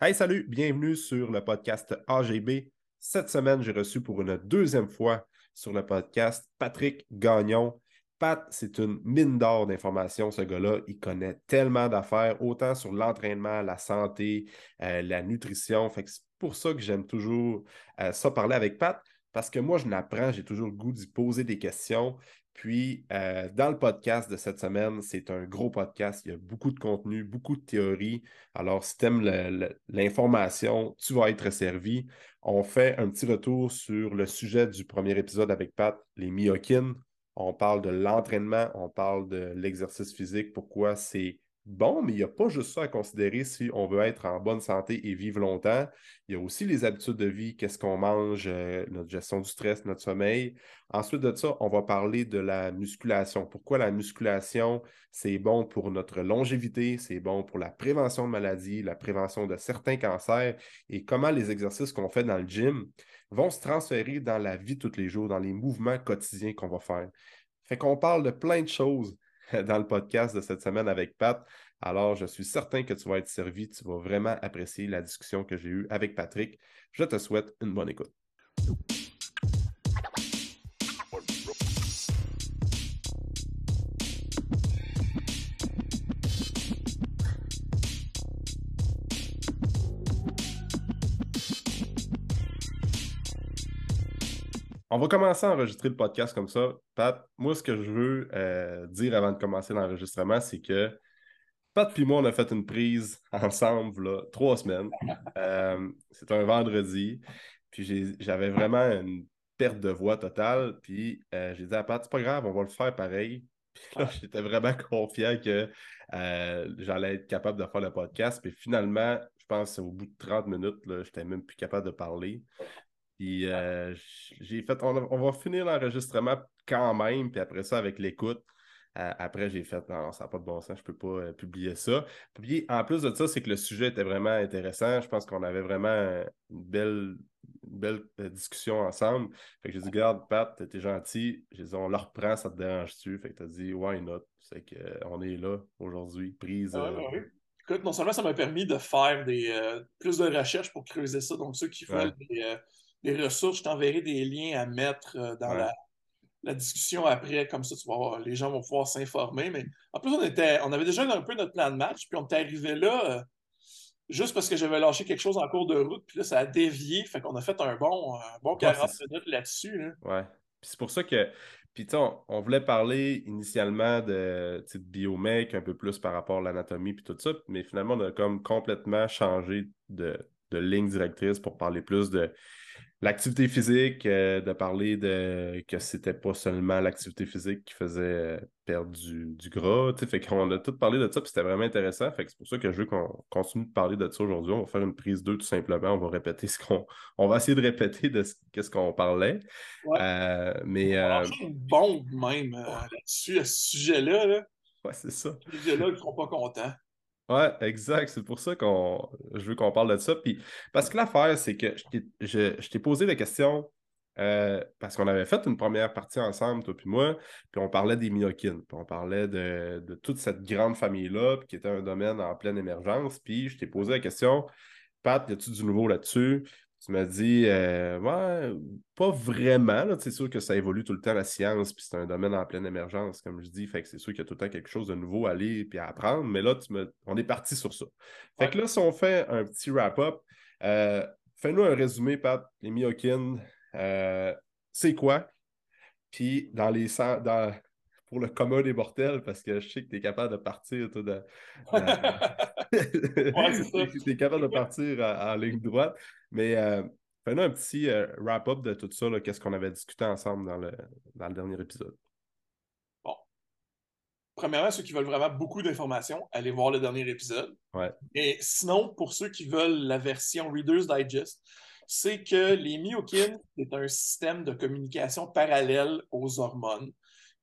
Hey, salut, bienvenue sur le podcast AGB. Cette semaine, j'ai reçu pour une deuxième fois sur le podcast Patrick Gagnon. Pat, c'est une mine d'or d'informations, ce gars-là. Il connaît tellement d'affaires, autant sur l'entraînement, la santé, euh, la nutrition. Fait c'est pour ça que j'aime toujours euh, ça parler avec Pat, parce que moi, je n'apprends, j'ai toujours le goût d'y poser des questions. Puis, euh, dans le podcast de cette semaine, c'est un gros podcast. Il y a beaucoup de contenu, beaucoup de théories. Alors, si tu aimes l'information, tu vas être servi. On fait un petit retour sur le sujet du premier épisode avec Pat, les myokines. On parle de l'entraînement, on parle de l'exercice physique, pourquoi c'est bon, mais il n'y a pas juste ça à considérer si on veut être en bonne santé et vivre longtemps. Il y a aussi les habitudes de vie, qu'est-ce qu'on mange, euh, notre gestion du stress, notre sommeil. Ensuite de ça, on va parler de la musculation. Pourquoi la musculation, c'est bon pour notre longévité, c'est bon pour la prévention de maladies, la prévention de certains cancers et comment les exercices qu'on fait dans le gym vont se transférer dans la vie tous les jours, dans les mouvements quotidiens qu'on va faire. Fait qu'on parle de plein de choses dans le podcast de cette semaine avec Pat. Alors, je suis certain que tu vas être servi. Tu vas vraiment apprécier la discussion que j'ai eue avec Patrick. Je te souhaite une bonne écoute. On va commencer à enregistrer le podcast comme ça. Pat, moi, ce que je veux euh, dire avant de commencer l'enregistrement, c'est que Pat et moi, on a fait une prise ensemble, là, trois semaines. Euh, c'est un vendredi. Puis j'avais vraiment une perte de voix totale. Puis euh, j'ai dit à Pat, c'est pas grave, on va le faire pareil. Puis là, j'étais vraiment confiant que j'allais être capable de faire le podcast. Puis finalement, je pense au bout de 30 minutes, je n'étais même plus capable de parler. Puis euh, j'ai fait, on, va finir l'enregistrement quand même, puis après ça, avec l'écoute. Euh, après, j'ai fait, non, ça n'a pas de bon sens, je ne peux pas euh, publier ça. Puis en plus de ça, c'est que le sujet était vraiment intéressant. Je pense qu'on avait vraiment une belle, belle discussion ensemble. Fait que j'ai dit, regarde, Pat, t'es gentil. J'ai dit, on le reprend, ça te dérange-tu? Fait que t'as dit, why not? C'est qu'on est là aujourd'hui, prise. Ah, oui. Écoute, non seulement ça m'a permis de faire des, plus de recherches pour creuser ça, donc ceux qui font des les ressources, je t'enverrai des liens à mettre euh, dans la, discussion après, comme ça, tu vas les gens vont pouvoir s'informer. Mais en plus, on, était, on avait déjà un peu notre plan de match, puis on était arrivé là euh, juste parce que j'avais lâché quelque chose en cours de route, puis là, ça a dévié, fait qu'on a fait un bon, bon 40 minutes là-dessus. Ouais. Puis c'est pour ça que. Puis, on, on voulait parler initialement de, de biomec, un peu plus par rapport à l'anatomie, puis tout ça, mais finalement, on a comme complètement changé de, de ligne directrice pour parler plus de l'activité physique, euh, de parler de que c'était pas seulement l'activité physique qui faisait euh, perdre du, gras. Fait qu'on a tout parlé de ça, puis c'était vraiment intéressant. Fait que c'est pour ça que je veux qu'on continue de parler de ça aujourd'hui. On va faire une prise 2 tout simplement. On va répéter ce qu'on. On va essayer de répéter de ce qu'on parlait. Euh, mais. On une bombe même là-dessus, à ce sujet-là. Là. Ouais, c'est ça. Les gens-là, ils ne seront pas contents. Ouais, exact. C'est pour ça qu'on je veux qu'on parle de ça. Puis, parce que l'affaire, c'est que je t'ai posé la question euh, parce qu'on avait fait une première partie ensemble, toi puis moi, puis on parlait des myokines, puis on parlait de, de toute cette grande famille-là, qui était un domaine en pleine émergence. Puis je t'ai posé la question, Pat, y a-tu du nouveau là-dessus? Tu m'as dit, euh, ouais, pas vraiment. C'est sûr que ça évolue tout le temps, la science, puis c'est un domaine en pleine émergence, comme je dis. Fait que c'est sûr qu'il y a tout le temps quelque chose de nouveau à lire puis à apprendre. Mais là, tu me... on est parti sur ça. Fait que là, si on fait un petit wrap-up, euh, fais-nous un résumé, Pat, les myokines. Euh, c'est quoi? Puis dans les dans, pour le commun des mortels, parce que je sais que tu es capable de partir. Toi, de, tu es capable de partir en, ligne droite. Mais euh, fais-nous un petit euh, wrap-up de tout ça, qu'est-ce qu'on avait discuté ensemble dans le, dans le dernier épisode. Bon. Premièrement, ceux qui veulent vraiment beaucoup d'informations, allez voir le dernier épisode. Ouais. Et sinon, pour ceux qui veulent la version Reader's Digest, c'est que les myokines, c'est un système de communication parallèle aux hormones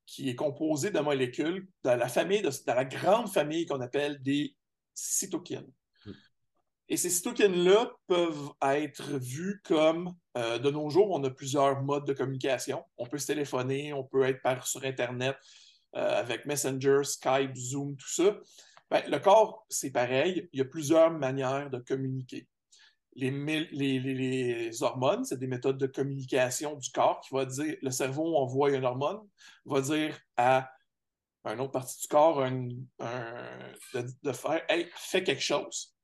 qui est composé de molécules de la famille, de, la grande famille qu'on appelle des cytokines. Et ces cytokines-là peuvent être vues comme, euh, de nos jours, on a plusieurs modes de communication. On peut se téléphoner, on peut être par, sur Internet euh, avec Messenger, Skype, Zoom, tout ça. Ben, le corps, c'est pareil. Il y a plusieurs manières de communiquer. Les, hormones, c'est des méthodes de communication du corps qui va dire, le cerveau envoie une hormone, va dire à une autre partie du corps de, faire Hey, fais quelque chose.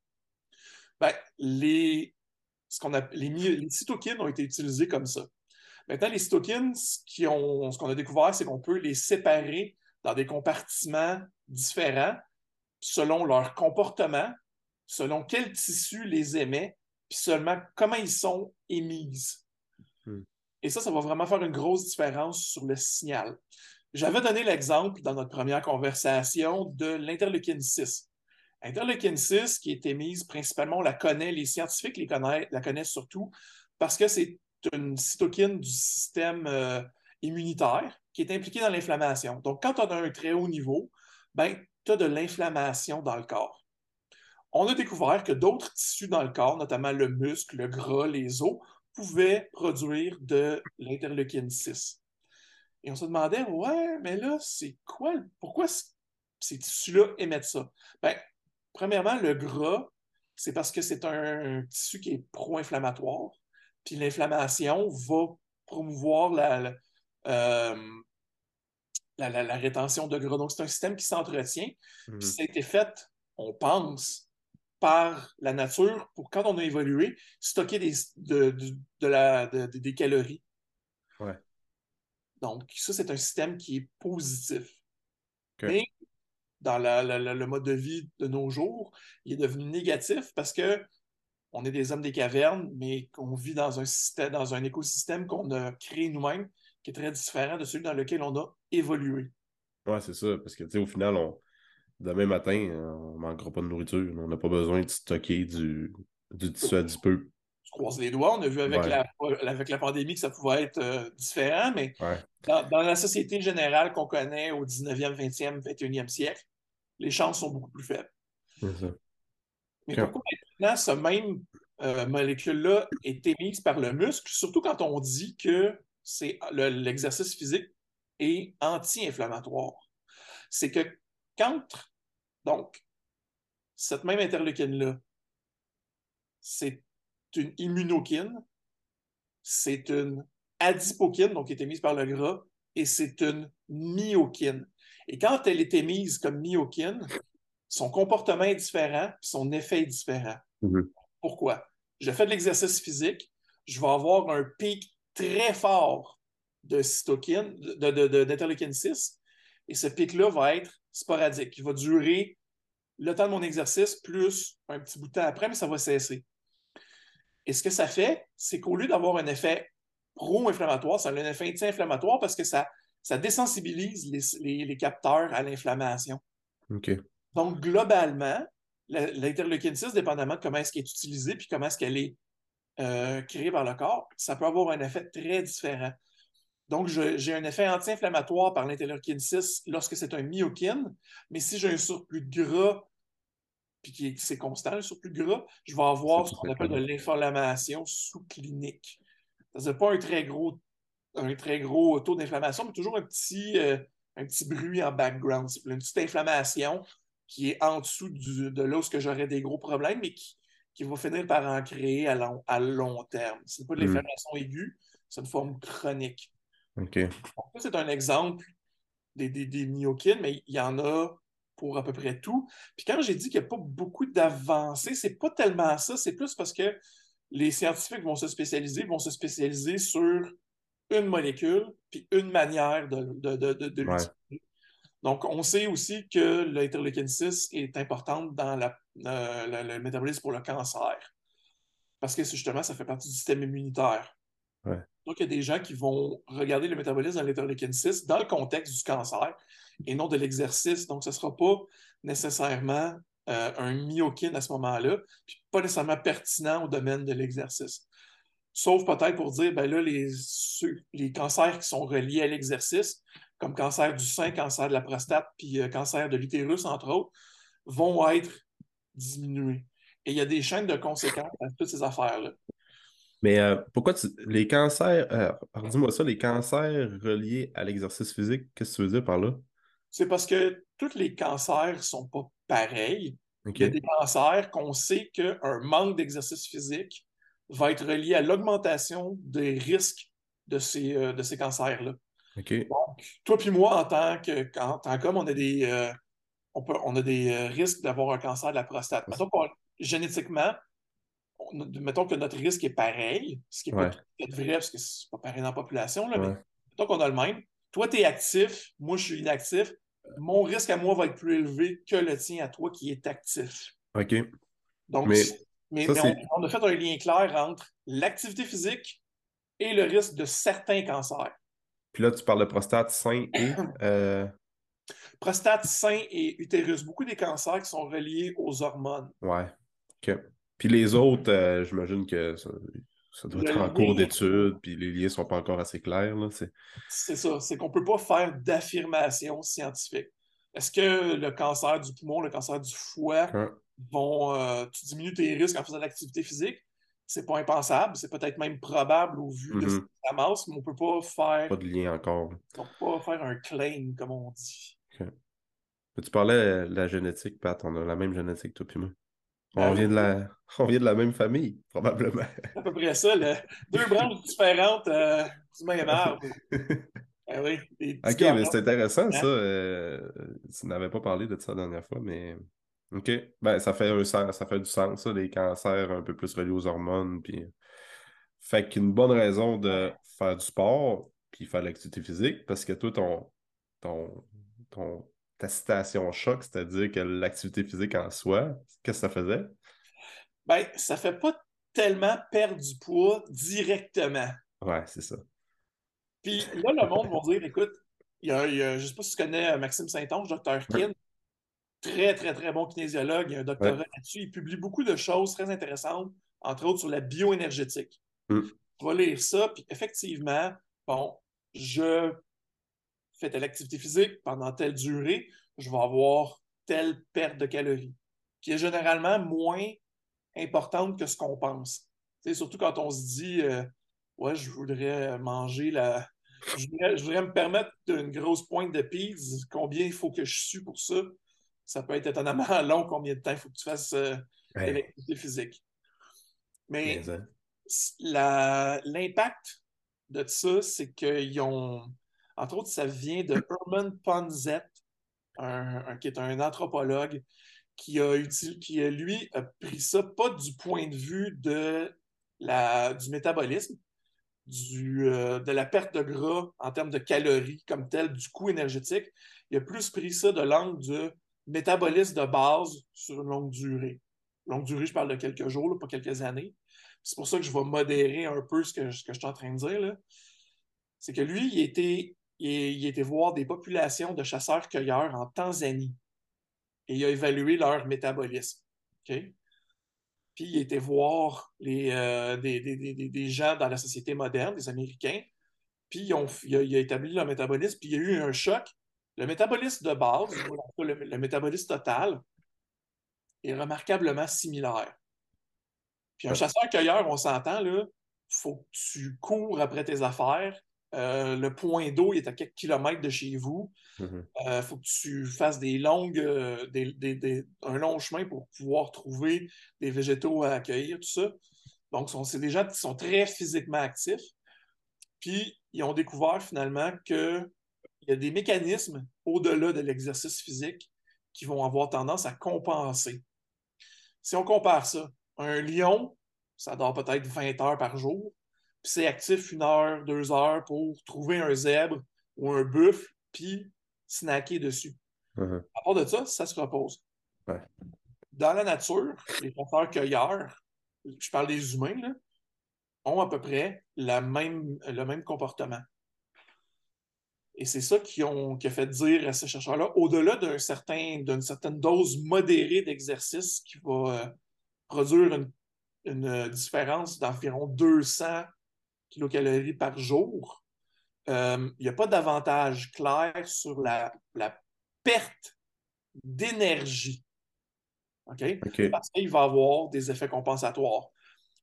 Ben, les, ce qu'on a, les, les cytokines ont été utilisées comme ça. Maintenant, les cytokines, ce qu'on a découvert, c'est qu'on peut les séparer dans des compartiments différents selon leur comportement, selon quel tissu les émet, puis seulement comment ils sont émises. Hmm. Et ça, ça va vraiment faire une grosse différence sur le signal. J'avais donné l'exemple dans notre première conversation de l'interleukine 6. Interleukine 6, qui est émise principalement, on la connaît, les scientifiques les connaissent, la connaissent surtout parce que c'est une cytokine du système euh, immunitaire qui est impliquée dans l'inflammation. Donc, quand on a un très haut niveau, ben, tu as de l'inflammation dans le corps. On a découvert que d'autres tissus dans le corps, notamment le muscle, le gras, les os, pouvaient produire de l'interleukine 6. Et on se demandait, ouais, mais là, c'est quoi, pourquoi ces tissus-là émettent ça? Ben, premièrement, le gras, c'est parce que c'est un, tissu qui est pro-inflammatoire. Puis l'inflammation va promouvoir la, euh, la, rétention de gras. Donc, c'est un système qui s'entretient. Puis mhm. ça a été fait, on pense, par la nature pour, quand on a évolué, stocker des, de, la, des calories. Ouais. Donc, ça, c'est un système qui est positif. Mais dans le mode de vie de nos jours, il est devenu négatif parce que on est des hommes des cavernes, mais qu'on vit dans un système, dans un écosystème qu'on a créé nous-mêmes, qui est très différent de celui dans lequel on a évolué. Oui, c'est ça, parce que au final, on... demain matin, on ne manquera pas de nourriture. On n'a pas besoin de stocker du, du tissu adipeux. Je croise les doigts. On a vu avec, la, avec la pandémie que ça pouvait être euh, différent, mais dans, la société générale qu'on connaît au 19e, 20e, 21e siècle, les chances sont beaucoup plus faibles. Mais pourquoi maintenant ce même euh, molécule-là est émise par le muscle, surtout quand on dit que c'est l'exercice physique est anti-inflammatoire? C'est que quand, donc, cette même interleukine-là, c'est une immunokine, c'est une adipokine, donc qui est émise par le gras, et c'est une myokine. Et quand elle est émise comme myokine, son comportement est différent, son effet est différent. Mm-hmm. Pourquoi? Je fais de l'exercice physique, je vais avoir un pic très fort de cytokine, d'interleukine de, 6, et ce pic-là va être sporadique. Il va durer le temps de mon exercice plus un petit bout de temps après, mais ça va cesser. Et ce que ça fait, c'est qu'au lieu d'avoir un effet pro-inflammatoire, ça a un effet anti-inflammatoire parce que ça, ça désensibilise les, capteurs à l'inflammation. Donc, globalement, l'interleukine 6, dépendamment de comment est-ce qu'elle est utilisée puis comment est-ce qu'elle est euh, créée par le corps, ça peut avoir un effet très différent. Donc, j'ai un effet anti-inflammatoire par l'interleukine 6 lorsque c'est un myokine, mais si j'ai un surplus de gras, puis qui c'est constant, le surplus de gras, je vais avoir ce qu'on appelle de l'inflammation sous-clinique. C'est pas un très gros, un très gros taux d'inflammation, mais toujours un petit, euh, un petit bruit en background. Une petite inflammation qui est en dessous de là où j'aurais des gros problèmes, mais qui, qui va finir par en créer à long, à long terme. Ce n'est pas de hmm. l'inflammation aiguë, c'est une forme chronique. OK. c'est un exemple des, des, myokines, mais il y en a pour à peu près tout. Puis quand j'ai dit qu'il n'y a pas beaucoup d'avancées, c'est pas tellement ça, c'est plus parce que les scientifiques vont se spécialiser, vont se spécialiser sur une molécule, puis une manière de, de, de, l'utiliser. Donc, on sait aussi que l'interleukine 6 est importante dans la, euh, le métabolisme pour le cancer. Parce que justement, ça fait partie du système immunitaire. Donc, il y a des gens qui vont regarder le métabolisme dans l'interleukine 6 dans le contexte du cancer et non de l'exercice. Donc, ce ne sera pas nécessairement euh, un myokine à ce moment-là, puis pas nécessairement pertinent au domaine de l'exercice. Sauf peut-être pour dire, ben là, les, les cancers qui sont reliés à l'exercice, comme cancer du sein, cancer de la prostate, puis euh, cancer de l'utérus, entre autres, vont être diminués. Et il y a des chaînes de conséquences à toutes ces affaires-là. Mais euh, pourquoi les cancers, euh, dis-moi ça, les cancers reliés à l'exercice physique, qu'est-ce que tu veux dire par là? C'est parce que tous les cancers ne sont pas pareils. Il y a des cancers qu'on sait qu'un manque d'exercice physique va être relié à l'augmentation des risques de ces, euh, de ces cancers-là. Donc, toi puis moi, en tant que en tant qu'homme, on a des, euh, on peut, on a des euh, risques d'avoir un cancer de la prostate. Mettons qu'on- génétiquement, on mettons que notre risque est pareil, ce qui n'est Ouais. pas peut-être vrai parce que c'est pas pareil dans la population, là, mais mettons qu'on a le même. Toi, tu es actif, moi, je suis inactif. Mon risque à moi va être plus élevé que le tien à toi qui est actif. OK. Donc, Mais mais, ça, mais c'est- on, on a fait un lien clair entre l'activité physique et le risque de certains cancers. Puis là, tu parles de prostate, sein et. euh, Prostate, sein et utérus, beaucoup des cancers qui sont reliés aux hormones. Ouais. Puis les autres, euh, j'imagine que ça, ça doit Le être en lien- cours d'études, puis les liens sont pas encore assez clairs. Là. C'est... C'est ça, c'est qu'on ne peut pas faire d'affirmation scientifique. Est-ce que le cancer du poumon, le cancer du foie Ouais. Vont. euh, tu diminues tes risques en faisant de l'activité physique? C'est pas impensable, c'est peut-être même probable au vu de Mhm. la masse, mais on ne peut pas faire, Pas de lien encore. on peut pas faire un claim, comme on dit. Tu parlais de la génétique, Pat. On a la même génétique, toi puis moi. On, Ben vient oui. de la... on vient de la même famille, probablement. À peu près ça, le- deux branches différentes euh, du même arbre. Ah oui, des petits Ok, mais c'est intéressant, Hein? ça. euh, tu n'avais pas parlé de ça la dernière fois, mais. Ok. Ben, ça fait, un sens- ça fait du sens, ça, les cancers un peu plus reliés aux hormones. Puis... Fait qu'une bonne raison de faire du sport, puis faire de l'activité physique, parce que toi, ton, ton, ton, ta citation choc, c'est-à-dire que l'activité physique en soi, qu'est-ce que ça faisait? Ben, ça fait pas tellement perdre du poids directement. Ouais, c'est ça. Puis là, le monde va dire écoute, il y a, il y a- je ne sais pas si tu connais euh, Maxime Saint-Onge, Dr. Kin, très, très, très bon kinésiologue, il a un doctorat Ouais. là-dessus. Il publie beaucoup de choses très intéressantes, entre autres sur la bioénergétique. Mm. Tu vas lire ça, puis effectivement, bon, je fais telle activité physique pendant telle durée, je vais avoir telle perte de calories, qui est généralement moins importante que ce qu'on pense. Surtout quand on se dit euh, Ouais, je voudrais manger la. Je voudrais, je voudrais me permettre une grosse pointe de pizza. Combien il faut que je sue pour ça? Ça peut être étonnamment long combien de temps il faut que tu fasses euh, de Ouais, l'activité physique. Mais l'impact de ça, c'est qu'ils ont. Entre autres, ça vient de Herman Ponzet, un, un- qui est un anthropologue, qui a, qui a, lui, a pris ça pas du point de vue de la, du métabolisme, du, euh, de la perte de gras en termes de calories comme tel, du coût énergétique. Il a plus pris ça de l'angle du métabolisme de base sur une longue durée. Longue durée, je parle de quelques jours, pas quelques années. C'est pour ça que je vais modérer un peu ce que, je suis en train de dire. C'est que lui, il était, il, était voir des populations de chasseurs-cueilleurs en Tanzanie et il a évalué leur métabolisme. Puis il était voir euh, des, gens dans la société moderne, des Américains, puis il, a, il a établi leur métabolisme, puis il y a eu un choc. Le métabolisme de base, le, le métabolisme total, est remarquablement similaire. Puis un chasseur-cueilleur, on s'entend, là, faut que tu cours après tes affaires. Euh, le point d'eau il est à quelques kilomètres de chez vous. Il faut que tu fasses des longues, euh, des- des- des- un long chemin pour pouvoir trouver des végétaux à accueillir, tout ça. Donc, sont- c'est des gens qui sont très physiquement actifs. Puis, ils ont découvert finalement qu'il y a des mécanismes au-delà de l'exercice physique qui vont avoir tendance à compenser. Si on compare ça, un lion, ça dort peut-être 20 heures par jour, puis c'est actif une heure, deux heures pour trouver un zèbre ou un buffle, puis snacker dessus. Mhm. À part de ça, ça se repose. Ouais. Dans la nature, les chasseurs-cueilleurs, je parle des humains, là, ont à peu près la même, le même comportement. Et c'est ça qui, ont, qui a fait dire à ces chercheurs-là, au-delà d'un certain, d'une certaine dose modérée d'exercice qui va euh, produire une, une, différence d'environ 200 kilocalories par jour, euh, il n'y a pas d'avantage clair sur la, la perte d'énergie. OK? OK. Parce qu'il va avoir des effets compensatoires.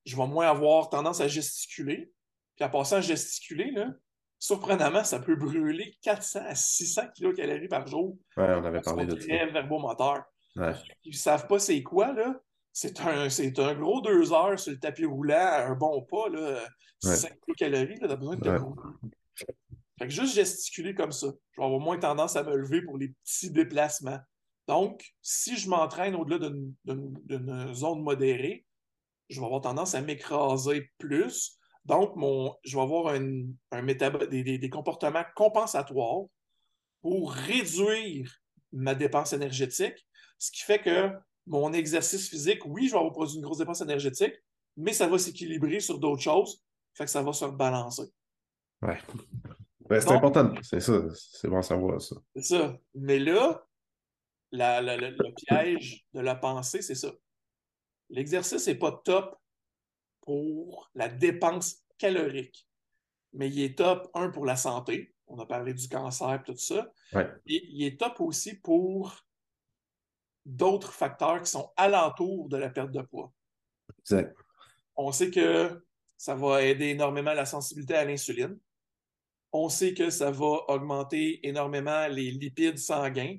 Je vais moins avoir tendance à gesticuler. Puis en passant à gesticuler, là, surprenamment, ça peut brûler 400 à 600 kcal par jour. Ouais, on avait parlé de ça. verbomoteur. Ouais. Ils ne savent pas c'est quoi, là. C'est un, c'est un gros deux heures sur le tapis roulant, un bon pas, là. 5 calories, là, t'as besoin de te Fait que juste gesticuler comme ça, je vais avoir moins tendance à me lever pour les petits déplacements. Donc, si je m'entraîne au-delà d'une zone modérée, je vais avoir tendance à m'écraser plus. Donc, mon, je vais avoir un, un des, des, comportements compensatoires pour réduire ma dépense énergétique, ce qui fait que mon exercice physique, oui, je vais avoir produit une grosse dépense énergétique, mais ça va s'équilibrer sur d'autres choses, fait que ça va se rebalancer. Ouais. c'est important, c'est ça, c'est bon à savoir ça. C'est ça. Mais là, le piège de la pensée, c'est ça. L'exercice n'est pas top pour la dépense calorique, mais il est top, un, pour la santé. On a parlé du cancer et tout ça. Et il est top aussi pour d'autres facteurs qui sont alentours de la perte de poids. Exact. On sait que ça va aider énormément la sensibilité à l'insuline. On sait que ça va augmenter énormément les lipides sanguins,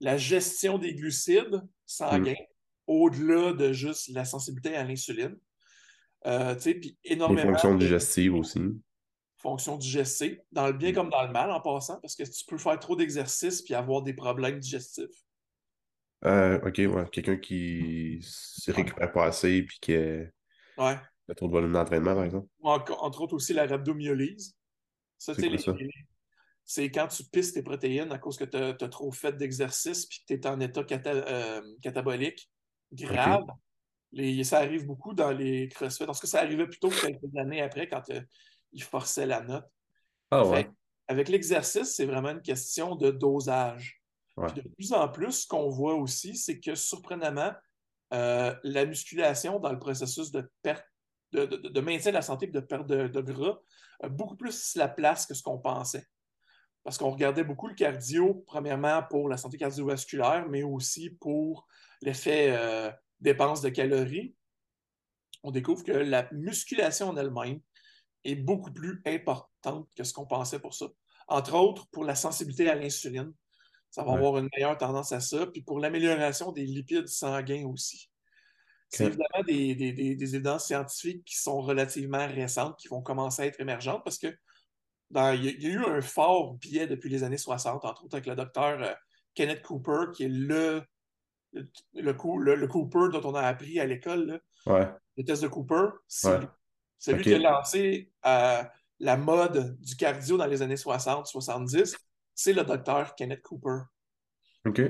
la gestion des glucides sanguins, mm. au-delà de juste la sensibilité à l'insuline. Euh, puis énormément. Les fonctions digestives aussi. Fonctions digestives, dans le bien mm. comme dans le mal en passant, parce que tu peux faire trop d'exercices puis avoir des problèmes digestifs. Euh, ok, ouais. Quelqu'un qui se récupère pas assez puis qui a, trop de volume d'entraînement, par exemple. entre autres aussi la rhabdomyolyse. Ça, c'est quand tu pisses tes protéines à cause que tu as, trop fait d'exercice puis que tu es en état euh, catabolique grave. Ça arrive beaucoup dans les CrossFit. Parce que ça arrivait plutôt quelques années après quand euh, ils forçaient la note. Ah ouais. avec l'exercice, c'est vraiment une question de dosage. De plus en plus, ce qu'on voit aussi, c'est que surprenamment, euh, la musculation dans le processus de perte, de, maintien de la santé et de perte de, gras a beaucoup plus la place que ce qu'on pensait. Parce qu'on regardait beaucoup le cardio, premièrement pour la santé cardiovasculaire, mais aussi pour l'effet euh, dépense de calories. On découvre que la musculation en elle-même est beaucoup plus importante que ce qu'on pensait pour ça. Entre autres, pour la sensibilité à l'insuline, ça va avoir une meilleure tendance à ça. Puis pour l'amélioration des lipides sanguins aussi. C'est évidemment des, des, évidences scientifiques qui sont relativement récentes, qui vont commencer à être émergentes parce que il y, a eu un fort biais depuis les années 60, entre autres avec le docteur euh, Kenneth Cooper, qui est le, le, le, Cooper dont on a appris à l'école. Le test de Cooper, c'est lui qui a lancé euh, la mode du cardio dans les années 60-70 c'est le docteur Kenneth Cooper. OK.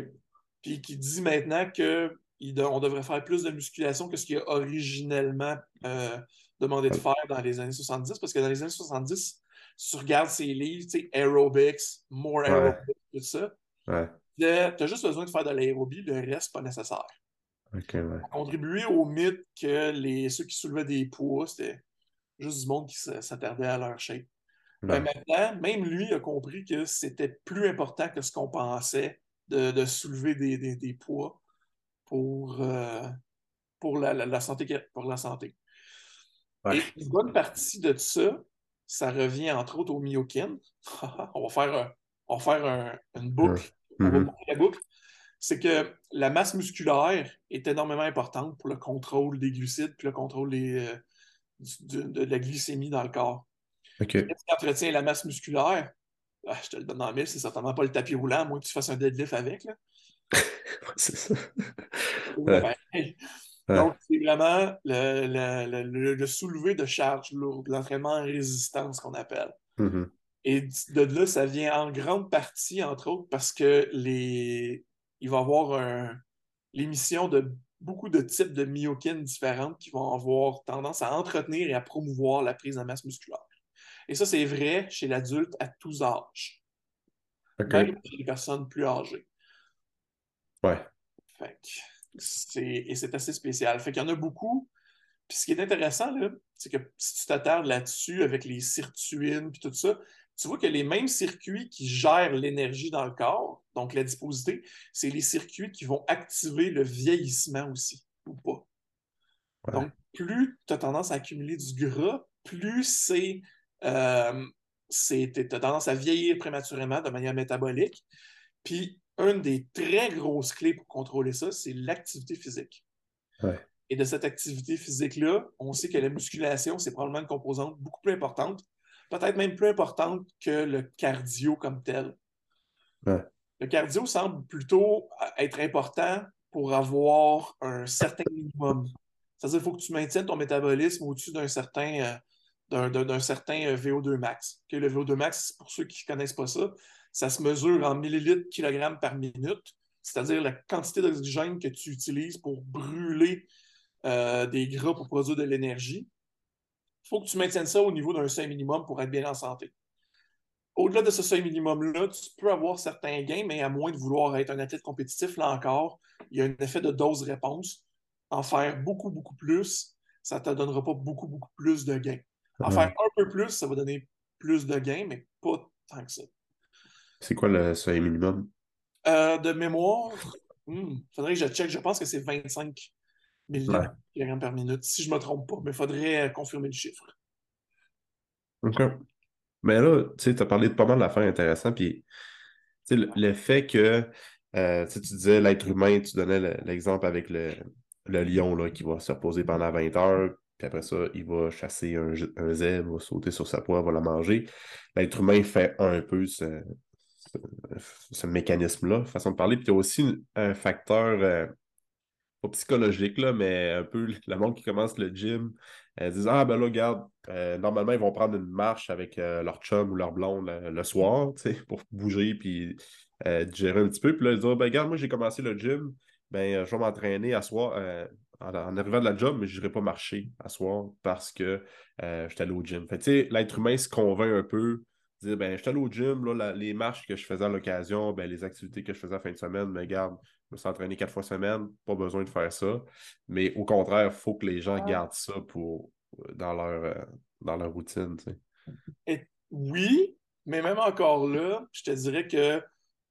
Puis qui dit maintenant qu'on devrait faire plus de musculation que ce qu'il a originellement euh, demandé de faire dans les années 70, parce que dans les années 70, si tu regardes ses livres, tu sais, aerobics, more aerobics, tout ça, ouais. Tu as juste besoin de faire de l'aérobie, le reste, pas nécessaire. OK, ouais. Contribuer au mythe que les, ceux qui soulevaient des poids, c'était juste du monde qui s'attardait à leur shape. Ben, maintenant, même lui a compris que c'était plus important que ce qu'on pensait de, soulever des, poids pour, euh, pour, la, santé, pour la santé. Et une bonne partie de ça, ça revient entre autres au myokine. on va faire, on va faire une boucle. On va mm-hmm. la boucle. C'est que la masse musculaire est énormément importante pour le contrôle des glucides puis le contrôle euh, de la glycémie dans le corps. Qu'est-ce qui entretient la masse musculaire? Ah, je te le donne en mille, c'est certainement pas le tapis roulant, à moins que tu fasses un deadlift avec. Là. c'est ça. Donc, c'est vraiment le, le, soulever de charge lourde, l'entraînement en résistance qu'on appelle. Mm-hmm. Et de là, ça vient en grande partie, entre autres, parce que les... il va y avoir l'émission de beaucoup de types de myokines différentes qui vont avoir tendance à entretenir et à promouvoir la prise de masse musculaire. Et ça, c'est vrai chez l'adulte à tous âges. Même chez les personnes plus âgées. Ouais. et c'est assez spécial. Fait qu'il y en a beaucoup. Puis ce qui est intéressant, c'est que si tu t'attardes là-dessus avec les sirtuines et tout ça, tu vois que les mêmes circuits qui gèrent l'énergie dans le corps, donc la disposité, c'est les circuits qui vont activer le vieillissement aussi, ou pas. Donc, plus tu as tendance à accumuler du gras, plus c'est euh, tu as tendance à vieillir prématurément de manière métabolique. Puis, une des très grosses clés pour contrôler ça, c'est l'activité physique. Et de cette activité physique-là, on sait que la musculation, c'est probablement une composante beaucoup plus importante, peut-être même plus importante que le cardio comme tel. Le cardio semble plutôt être important pour avoir un certain minimum. C'est-à-dire qu'il faut que tu maintiennes ton métabolisme au-dessus d'un certain, euh, d'un, certain euh, VO2 max. le VO2 max, pour ceux qui ne connaissent pas ça, ça se mesure en millilitres kilogrammes par minute, c'est-à-dire la quantité d'oxygène que tu utilises pour brûler euh, des gras pour produire de l'énergie. Il faut que tu maintiennes ça au niveau d'un seuil minimum pour être bien en santé. Au-delà de ce seuil minimum-là, tu peux avoir certains gains, mais à moins de vouloir être un athlète compétitif, là encore, il y a un effet de dose-réponse. En faire beaucoup, beaucoup plus, ça ne te donnera pas beaucoup, beaucoup plus de gains. En faire un peu plus, ça va donner plus de gains, mais pas tant que ça. C'est quoi le seuil minimum? Euh, de mémoire, il hmm, faudrait que je check. Je pense que c'est 25 mg par minute, si je ne me trompe pas, mais il faudrait confirmer le chiffre. OK. Mais là, tu sais, as parlé de pas mal d'affaires intéressantes, puis le, le, fait que euh, tu disais l'être humain, tu donnais l'exemple avec le, lion là, qui va se reposer pendant 20 heures, puis après ça, il va chasser un, un zèbre, va sauter sur sa proie, va la manger. L'être humain fait un peu ce, mécanisme-là, façon de parler. Puis il y a aussi un facteur, euh, pas psychologique, là, mais un peu le monde qui commence le gym, elles disent Ah, ben là, regarde, euh, normalement, ils vont prendre une marche avec euh, leur chum ou leur blonde le, soir, tu sais, pour bouger puis euh, digérer un petit peu. Puis là, ils disent ben, regarde, moi, j'ai commencé le gym, ben, je vais m'entraîner à soir en, arrivant de la job, mais je n'irai pas marcher à soir parce que je suis allé au gym. Fait tu sais, l'être humain se convainc un peu dire ben, je suis allé au gym, là, les marches que je faisais à l'occasion, ben, les activités que je faisais à fin de semaine, mais regarde, je me suis entraîné quatre fois semaine, pas besoin de faire ça. Mais au contraire, il faut que les gens gardent ça pour, dans, leur, euh, dans leur routine. Et, oui, mais même encore là, je te dirais que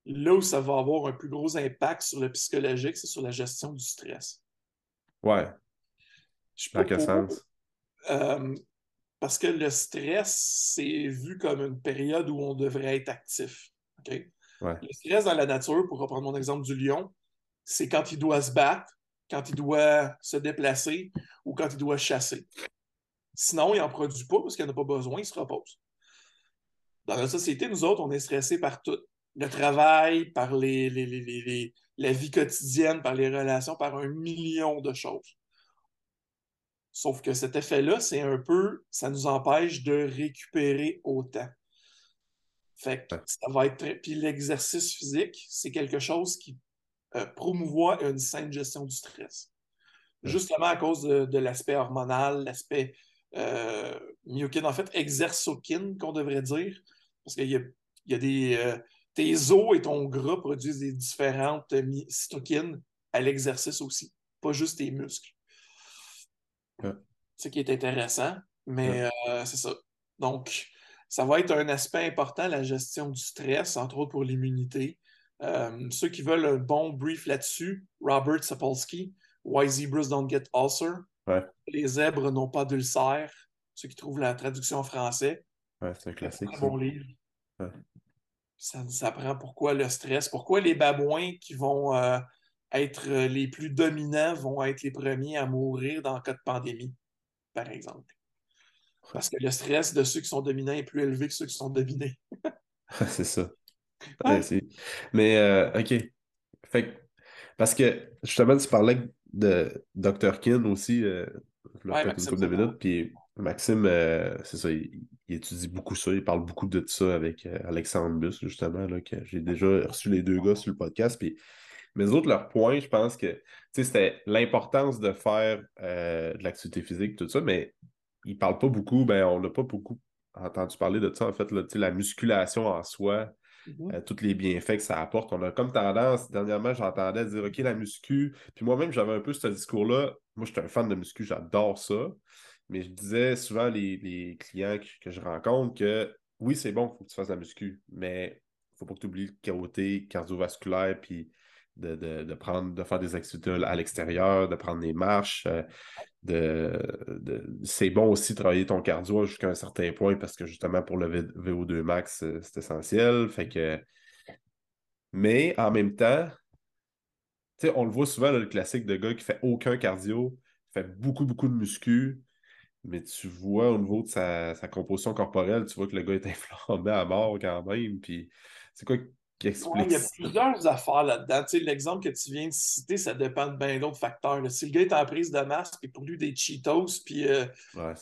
là où ça va avoir un plus gros impact sur le psychologique, c'est sur la gestion du stress. Ouais. Dans quel sens? Euh, parce que le stress, c'est vu comme une période où on devrait être actif. Le stress dans la nature, pour reprendre mon exemple du lion, c'est quand il doit se battre, quand il doit se déplacer ou quand il doit chasser. Sinon, il n'en produit pas parce qu'il n'en a pas besoin, il se repose. Dans la société, nous autres, on est stressés par tout. Le travail, par les, la vie quotidienne, par les relations, par un million de choses. Sauf que cet effet-là, c'est un peu, ça nous empêche de récupérer autant. Fait que ça va être. Puis l'exercice physique, c'est quelque chose qui euh, promouvoit une saine gestion du stress. Justement à cause de, l'aspect hormonal, l'aspect euh, myokine, en fait, exerçokine, qu'on devrait dire. Parce qu'il y a, y a des. Euh, tes os et ton gras produisent des différentes cytokines à l'exercice aussi, pas juste tes muscles. Ce qui est intéressant, mais euh, c'est ça. Donc, ça va être un aspect important, la gestion du stress, entre autres pour l'immunité. Euh, ceux qui veulent un bon brief là-dessus, Robert Sapolsky, Why Zebras Don't Get Ulcer. Les zèbres n'ont pas d'ulcère. Ceux qui trouvent la traduction en français. c'est un classique. un bon livre. Ça nous apprend pourquoi le stress, pourquoi les babouins qui vont euh, être les plus dominants vont être les premiers à mourir dans le cas de pandémie, par exemple. Parce que le stress de ceux qui sont dominants est plus élevé que ceux qui sont dominés. c'est ça. Mais, euh, OK. Fait parce que, justement, tu parlais de Dr. Kin aussi, euh, peut-être une couple de minutes, puis Maxime, c'est ça, il, étudie beaucoup ça, il parle beaucoup de ça avec Alexandre Bus, justement, là, que j'ai déjà reçu les deux gars sur le podcast, puis mais autres, leur point, je pense que c'était l'importance de faire euh, de l'activité physique, tout ça, mais ils ne parlent pas beaucoup, ben, on n'a pas beaucoup entendu parler de ça, en fait, la musculation en soi, mm-hmm. euh, tous les bienfaits que ça apporte. On a comme tendance, dernièrement, j'entendais dire OK, la muscu, puis moi-même, j'avais un peu ce discours-là. Moi, je suis un fan de muscu, j'adore ça. Mais je disais souvent les, les clients que, je rencontre que oui, c'est bon, il faut que tu fasses la muscu, mais il ne faut pas que tu oublies le côté cardiovasculaire puis de, prendre, de faire des activités à l'extérieur, de prendre des marches. Euh, de, c'est bon aussi de travailler ton cardio jusqu'à un certain point parce que justement pour le VO2 max, euh, c'est essentiel. Fait que... Mais en même temps, on le voit souvent, le classique de gars qui fait aucun cardio, fait beaucoup, beaucoup de muscu, mais tu vois au niveau de sa, composition corporelle, tu vois que le gars est inflammé à mort quand même. Puis c'est quoi qui explique Il y a plusieurs affaires là-dedans. L'exemple que tu viens de citer, ça dépend de bien d'autres facteurs. Si le gars est en prise de masse, puis pour lui des Cheetos, puis euh,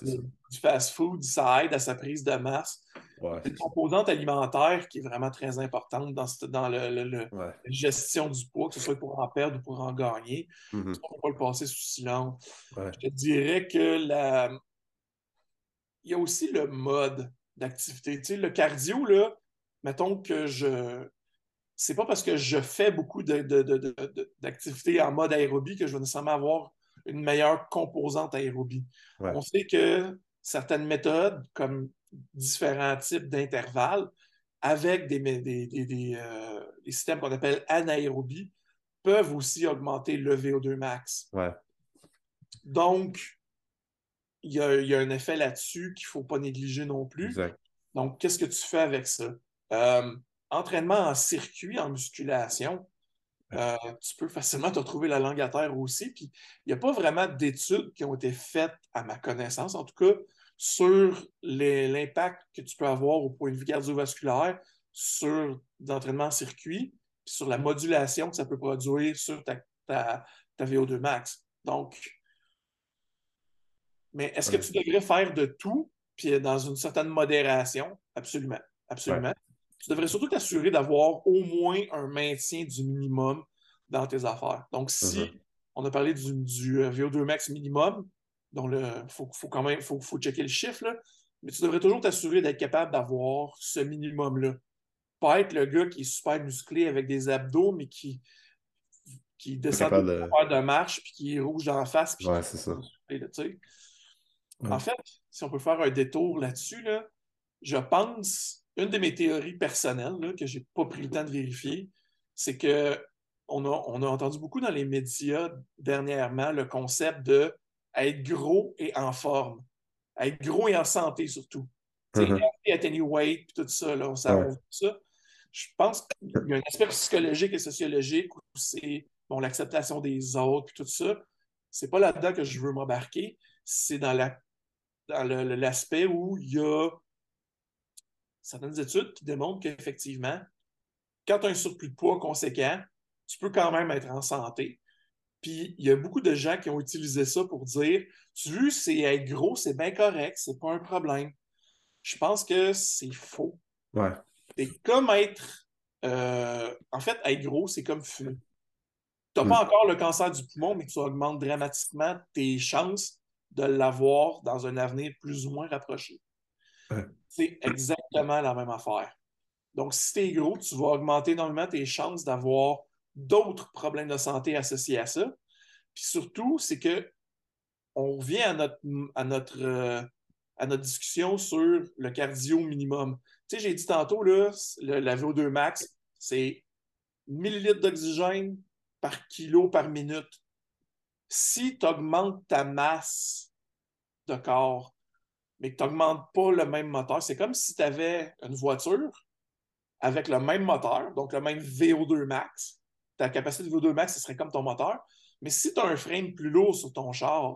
du fast-food, ça aide à sa prise de masse. c'est une composante alimentaire qui est vraiment très importante dans, dans le, la gestion du poids, que ce soit pour en perdre ou pour en gagner. Mm-hmm. On ne peut pas le passer sous silence. Je te dirais que la, il y a aussi le mode d'activité. Tu sais, le cardio, là, mettons que je. C'est pas parce que je fais beaucoup d'activités en mode aérobie que je vais nécessairement avoir une meilleure composante aérobie. On sait que certaines méthodes, comme différents types d'intervalles, avec des, des, euh, systèmes qu'on appelle anaérobie, peuvent aussi augmenter le VO2 max. Donc, il y, a, un effet là-dessus qu'il ne faut pas négliger non plus. Donc, qu'est-ce que tu fais avec ça? Euh, entraînement en circuit, en musculation, euh, tu peux facilement te retrouver la langue à terre aussi. Puis, il n'y a pas vraiment d'études qui ont été faites, à ma connaissance, en tout cas, sur l'impact que tu peux avoir au point de vue cardiovasculaire sur l'entraînement en circuit, puis sur la modulation que ça peut produire sur ta, ta, ta VO2 max. Donc, mais est-ce que tu devrais faire de tout, puis dans une certaine modération? Absolument. Absolument. Tu devrais surtout t'assurer d'avoir au moins un maintien du minimum dans tes affaires. Donc, si mm-hmm. on a parlé du, euh, VO2 max minimum, donc il faut, quand même faut, faut checker le chiffre, mais tu devrais toujours t'assurer d'être capable d'avoir ce minimum-là. Pas être le gars qui est super musclé avec des abdos, mais qui, qui descend de... faire de marche, puis qui est rouge dans la face. Puis ouais, c'est ça. En fait, si on peut faire un détour là-dessus, je pense, une de mes théories personnelles que je n'ai pas pris le temps de vérifier, c'est que on a, on a, entendu beaucoup dans les médias dernièrement le concept de être gros et en forme. Être gros et en santé surtout. Mm -hmm. weight, tout ça, là, on ça. Je pense qu'il y a un aspect psychologique et sociologique où c'est bon, l'acceptation des autres, puis tout ça. C'est pas là-dedans que je veux m'embarquer. C'est dans la dans l'aspect où il y a certaines études qui démontrent qu'effectivement, quand tu as un surplus de poids conséquent, tu peux quand même être en santé. Puis il y a beaucoup de gens qui ont utilisé ça pour dire Tu veux, c'est être gros, c'est bien correct, c'est pas un problème. Je pense que c'est faux. Ouais. C'est comme être. Euh, en fait, être gros, c'est comme fumer. Tu n'as pas mm. encore le cancer du poumon, mais tu augmentes dramatiquement tes chances de l'avoir dans un avenir plus ou moins rapproché. C'est exactement la même affaire. Donc, si tu es gros, tu vas augmenter énormément tes chances d'avoir d'autres problèmes de santé associés à ça. Puis surtout, c'est que on revient à notre, à notre, euh, à notre discussion sur le cardio minimum. Tu sais, j'ai dit tantôt, là, la VO2 max, c'est millilitres d'oxygène par kilo par minute si tu augmentes ta masse de corps, mais que tu n'augmentes pas le même moteur, c'est comme si tu avais une voiture avec le même moteur, donc le même VO2 max. Ta capacité de VO2 max, ce serait comme ton moteur. Mais si tu as un frame plus lourd sur ton char,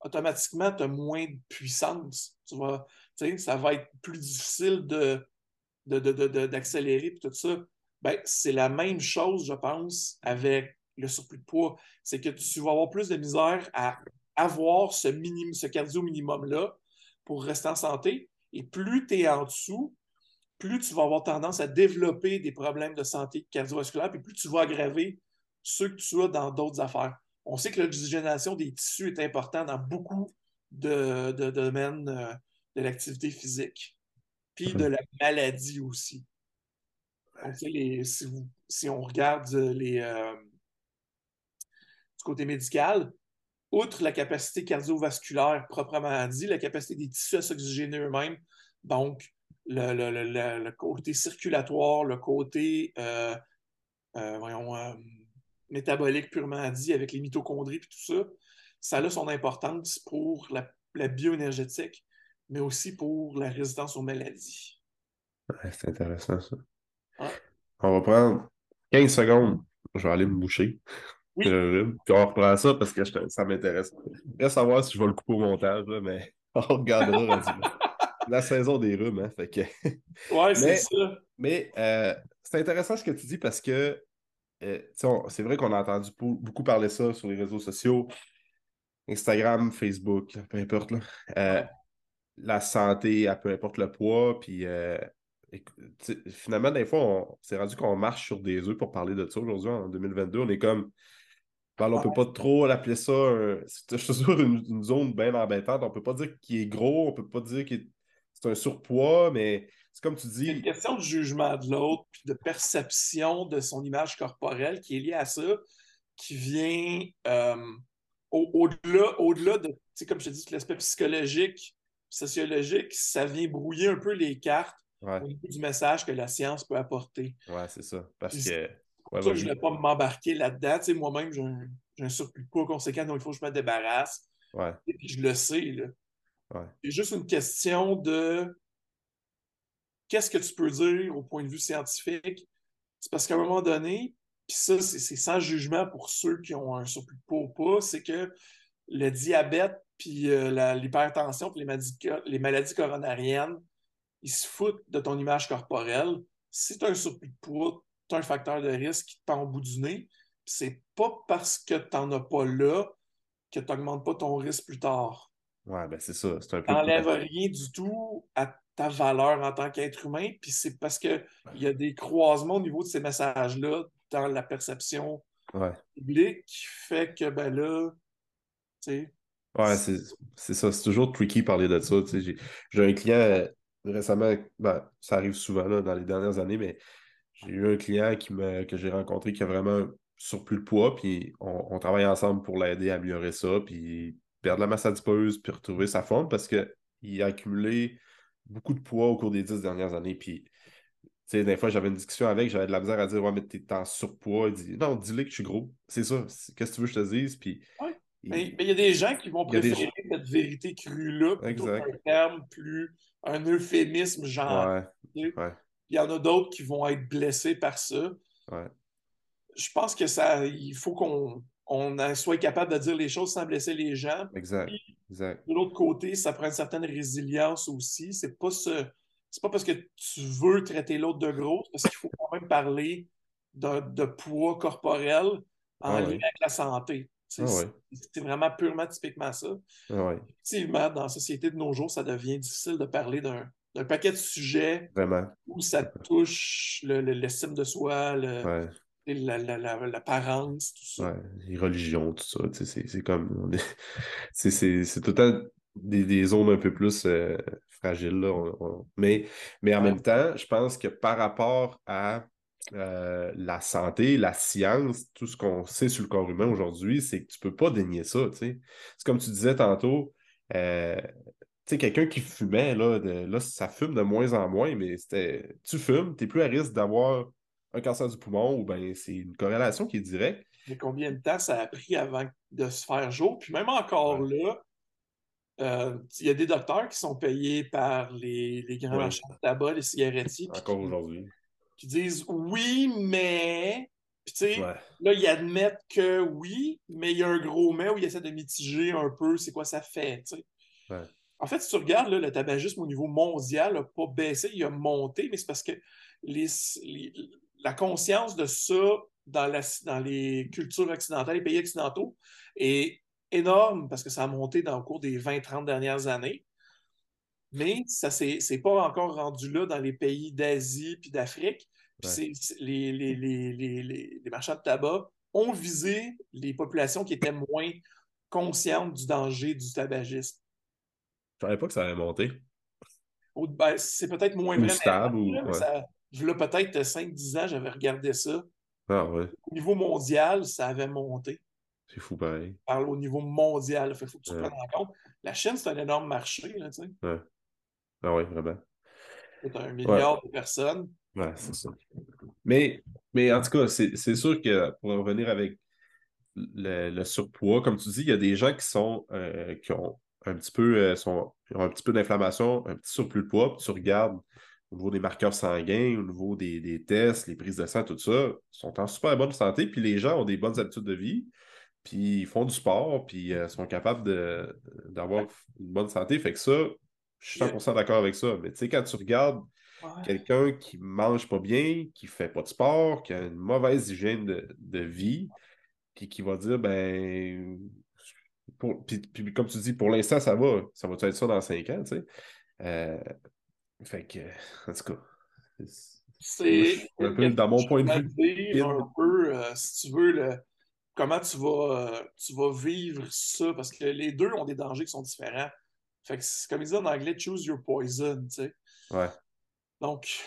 automatiquement, tu as moins de puissance. Tu vois, ça va être plus difficile de, d'accélérer et tout ça. Ben, c'est la même chose, je pense, avec le surplus de poids, c'est que tu vas avoir plus de misère à avoir ce, minimum, cardio minimum-là pour rester en santé. Et plus tu es en dessous, plus tu vas avoir tendance à développer des problèmes de santé cardiovasculaire, puis plus tu vas aggraver ceux que tu as dans d'autres affaires. On sait que l'oxygénation des tissus est importante dans beaucoup de, domaines euh, de l'activité physique, puis de la maladie aussi. si, on regarde les, euh, côté médical, outre la capacité cardiovasculaire proprement dit, la capacité des tissus à s'oxygéner eux-mêmes, donc le, côté circulatoire, le côté euh, voyons, métabolique purement dit, avec les mitochondries et tout ça, ça a son importance pour la, la bioénergétique, mais aussi pour la résistance aux maladies. c'est intéressant ça. On va prendre 15 secondes. Je vais aller me boucher. Oui. Puis on reprend ça parce que ça m'intéresse. Reste savoir si je vais le couper au montage, mais on regardera la saison des rhumes. Hein, fait que... Ouais, c'est ça. Mais euh, c'est intéressant ce que tu dis parce que euh, c'est vrai qu'on a entendu beaucoup parler ça sur les réseaux sociaux, Instagram, Facebook, peu importe. Euh, la santé, à peu importe le poids, puis finalement, des fois, on s'est rendu qu'on marche sur des œufs pour parler de ça aujourd'hui, en 2022. On est comme. On ne peut pas trop l'appeler ça. C'est toujours une, zone bien embêtante. On ne peut pas dire qu'il est gros, on ne peut pas dire que c'est un surpoids, mais c'est comme tu dis. C'est une question de jugement de l'autre, puis de perception de son image corporelle qui est liée à ça, qui vient euh, au-delà au -delà de, comme je te dis, l'aspect psychologique, sociologique, ça vient brouiller un peu les cartes du message que la science peut apporter. Ouais, c'est ça. Parce que. Je ne voulais pas m'embarquer là-dedans. moi-même, j'ai un, surplus de poids conséquent, donc il faut que je me débarrasse. Ouais. Et puis je le sais. Ouais. C'est juste une question de qu'est-ce que tu peux dire au point de vue scientifique? C'est parce qu'à un moment donné, puis ça, c'est sans jugement pour ceux qui ont un surplus de poids ou pas, c'est que le diabète, puis euh, l'hypertension, puis les maladies, les maladies coronariennes, ils se foutent de ton image corporelle. Si tu as un surplus de poids, tu un facteur de risque qui te pend au bout du nez. C'est pas parce que tu n'en as pas là que tu n'augmentes pas ton risque plus tard. Ouais, ben c'est ça. Tu n'enlèves rien du tout à ta valeur en tant qu'être humain. Puis c'est parce qu'il y a des croisements au niveau de ces messages-là dans la perception publique qui fait que, ben là, tu sais. Ouais, c'est ça. C'est toujours tricky parler de ça. J'ai un client récemment, ben, ça arrive souvent dans les dernières années, mais j'ai eu un client qui me, que j'ai rencontré qui a vraiment surplus de poids, puis on, travaille ensemble pour l'aider à améliorer ça, puis perdre la masse adipeuse, puis retrouver sa forme parce qu'il a accumulé beaucoup de poids au cours des dix dernières années. Puis, tu sais, des fois, j'avais une discussion avec, j'avais de la misère à dire Ouais, mais t'es en surpoids. Il dit Non, dis-le que je suis gros. C'est ça. Qu'est-ce que tu veux que je te dise? Puis. Mais il y a des gens qui vont préférer cette vérité crue-là plutôt qu'un terme plus un euphémisme genre. Il y en a d'autres qui vont être blessés par ça. Je pense que ça, il faut qu'on on soit capable de dire les choses sans blesser les gens. Exact. exact. De l'autre côté, ça prend une certaine résilience aussi. C'est pas ce, c'est pas parce que tu veux traiter l'autre de gros, parce qu'il faut quand même parler de, de poids corporel en ah lien avec la santé. Ah c'est vraiment purement typiquement ça. Ah Effectivement, dans la société de nos jours, ça devient difficile de parler d'un paquet de sujets où ça touche l'estime de soi, l'apparence, tout ça. les religions, tout ça. C'est comme. C'est tout le temps des, des, zones un peu plus euh, fragiles. Mais, mais en même temps, je pense que par rapport à euh, la santé, la science, tout ce qu'on sait sur le corps humain aujourd'hui, c'est que tu ne peux pas dénier ça. C'est comme tu disais tantôt, euh, quelqu'un qui fumait, là, là, ça fume de moins en moins, mais c'était tu fumes, tu es plus à risque d'avoir un cancer du poumon ou bien c'est une corrélation qui est directe. Mais combien de temps ça a pris avant de se faire jour? Puis même encore là, euh, il y a des docteurs qui sont payés par les, les grands marchands de tabac, les cigarettiers. Encore aujourd'hui qui disent oui, mais. Puis, tu sais, là, ils admettent que oui, mais il y a un gros mais où ils essaient de mitiger un peu c'est quoi ça fait, tu sais. En fait, si tu regardes, là, le tabagisme au niveau mondial n'a pas baissé, il a monté, mais c'est parce que les, la conscience de ça dans, la, dans les cultures occidentales, les pays occidentaux, est énorme parce que ça a monté dans le cours des 20-30 dernières années. Mais ça c'est pas encore rendu là dans les pays d'Asie puis d'Afrique. Les, les, marchands de tabac ont visé les populations qui étaient moins conscientes du danger du tabagisme. Je ne savais pas que ça allait monter. Ben, c'est peut-être moins vrai. stable. Ou... peut-être 5-10 ans, j'avais regardé ça. Ah, ouais. Au niveau mondial, ça avait monté. C'est fou pareil. parle au niveau mondial. Il faut que tu prennes en compte. La Chine, c'est un énorme marché. Là, tu sais. Ah oui, vraiment. C'est un milliard de personnes. Ouais, c'est ça. Mais, mais en tout cas, c'est sûr que pour revenir avec le, surpoids, comme tu dis, il y a des gens qui sont euh, qui ont un petit peu euh, sont, ont un petit peu d'inflammation, un petit surplus de poids, puis tu regardes au niveau des marqueurs sanguins, au niveau des, tests, les prises de sang, tout ça, sont en super bonne santé, puis les gens ont des bonnes habitudes de vie, puis ils font du sport, puis euh, sont capables d'avoir une bonne santé. Fait que ça, je suis 100% d'accord avec ça. Mais tu sais, quand tu regardes quelqu'un qui mange pas bien, qui fait pas de sport, qui a une mauvaise hygiène de, vie, puis qui va dire, ben, puis, comme tu dis, pour l'instant, ça va. Ça va être ça dans cinq ans, tu sais? Euh, fait que, en tout cas, c'est un peu dans mon point de vue. Un peu, euh, si tu veux, le, comment tu vas, euh, tu vas vivre ça, parce que les deux ont des dangers qui sont différents. Fait que, comme ils disent en anglais, choose your poison, tu sais. Ouais. Donc,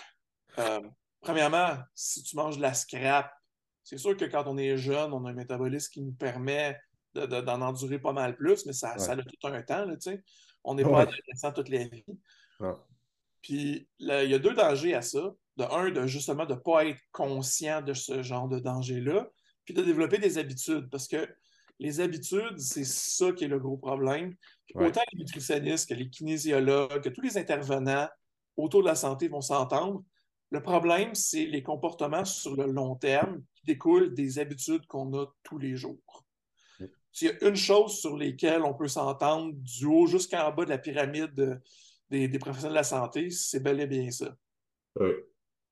premièrement, si tu manges de la scrap, c'est sûr que quand on est jeune, on a un métabolisme qui nous permet d'en endurer pas mal plus, mais ça, ça a tout un temps, tu sais. On n'est pas adolescent toute la vie. Puis il y a deux dangers à ça. De un, de justement de ne pas être conscient de ce genre de danger-là, puis de développer des habitudes. Parce que les habitudes, c'est ça qui est le gros problème. Autant les nutritionnistes que les kinésiologues, que tous les intervenants autour de la santé vont s'entendre. Le problème, c'est les comportements sur le long terme qui découlent des habitudes qu'on a tous les jours. S'il y a une chose sur laquelle on peut s'entendre du haut jusqu'en bas de la pyramide des, professionnels de la santé, c'est bel et bien ça. Oui.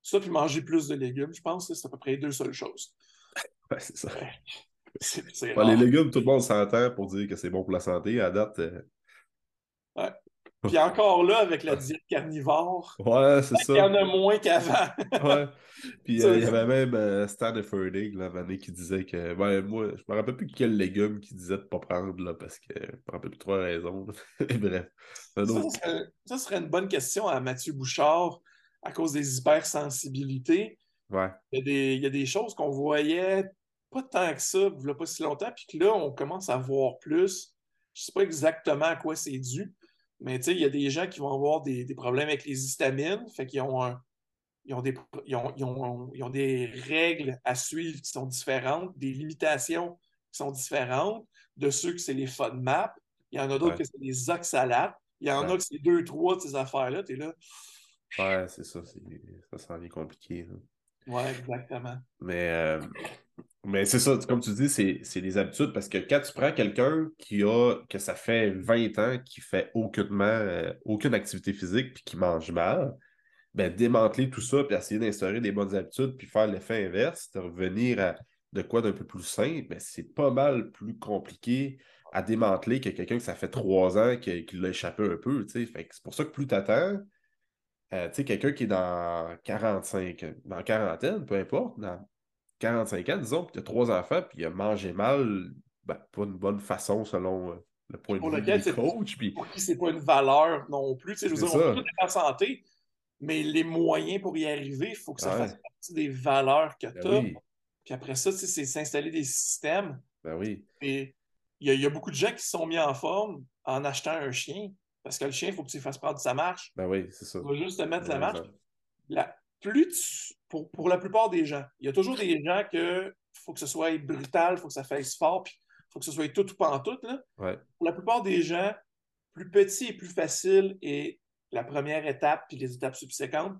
Ça, puis manger plus de légumes, je pense que c'est à peu près les deux seules choses. Ouais, c'est ça. les légumes, tout le monde s'entend pour dire que c'est bon pour la santé. À date. Euh, ouais. Puis encore là, avec la diète carnivore, ouais, c'est ça. il y en a moins qu'avant. ouais. Puis euh, il y avait même euh, Stan Effordig, l'année qui disait que. Ben, moi, je me rappelle plus quel légume qui disait de ne pas prendre, là, parce que je me rappelle plus trois raisons. Bref. Ça, serait, une bonne question à Mathieu Bouchard à cause des hypersensibilités. Ouais. Il, y a des, il y a des choses qu'on voyait pas tant que ça, il n'y a pas si longtemps, puis que là, on commence à voir plus. Je ne sais pas exactement à quoi c'est dû, mais il y a des gens qui vont avoir des, problèmes avec les histamines, fait qu'ils ont, ils ont, des, ils ont, des règles à suivre qui sont différentes, des limitations qui sont différentes. De ceux que c'est les FODMAP, il y en a d'autres que c'est les oxalates, il y en a que c'est deux, trois de ces affaires-là, tu es là. Ouais, c'est ça, ça, ça devient compliqué. Oui, exactement. Mais, euh, mais c'est ça, comme tu dis, c'est des habitudes parce que quand tu prends quelqu'un qui a, que ça fait 20 ans, qui fait aucunement, euh, aucune activité physique puis qui mange mal, ben, démanteler tout ça puis essayer d'instaurer des bonnes habitudes puis faire l'effet inverse, de revenir à de quoi d'un peu plus simple, ben, c'est pas mal plus compliqué à démanteler que quelqu'un que ça fait trois ans qui, qui l'a échappé un peu. C'est pour ça que plus tu attends, euh, tu sais, quelqu'un qui est dans 45, dans quarantaine, peu importe, dans 45 ans, disons, puis tu as trois enfants, puis il a mangé mal, ben, pas une bonne façon selon euh, le point de vue du coach. Puis... Pour qui c'est pas une valeur non plus. Tu sais, je veux dire, on peut la santé, mais les moyens pour y arriver, il faut que ça fasse partie des valeurs que ben tu as. Puis après ça, c'est s'installer des systèmes. Ben oui. Et il y, a beaucoup de gens qui se sont mis en forme en achetant un chien. Parce que le chien, il faut que tu fasses prendre sa marche. Ben oui, c'est ça. Tu vas juste te mettre la marche. La, plus pour, pour, la plupart des gens, il y a toujours des gens que faut que ce soit brutal, il faut que ça fasse fort, puis il faut que ce soit tout ou pas en tout. Là. Pour la plupart des gens, plus petit et plus facile est la première étape, puis les étapes subséquentes,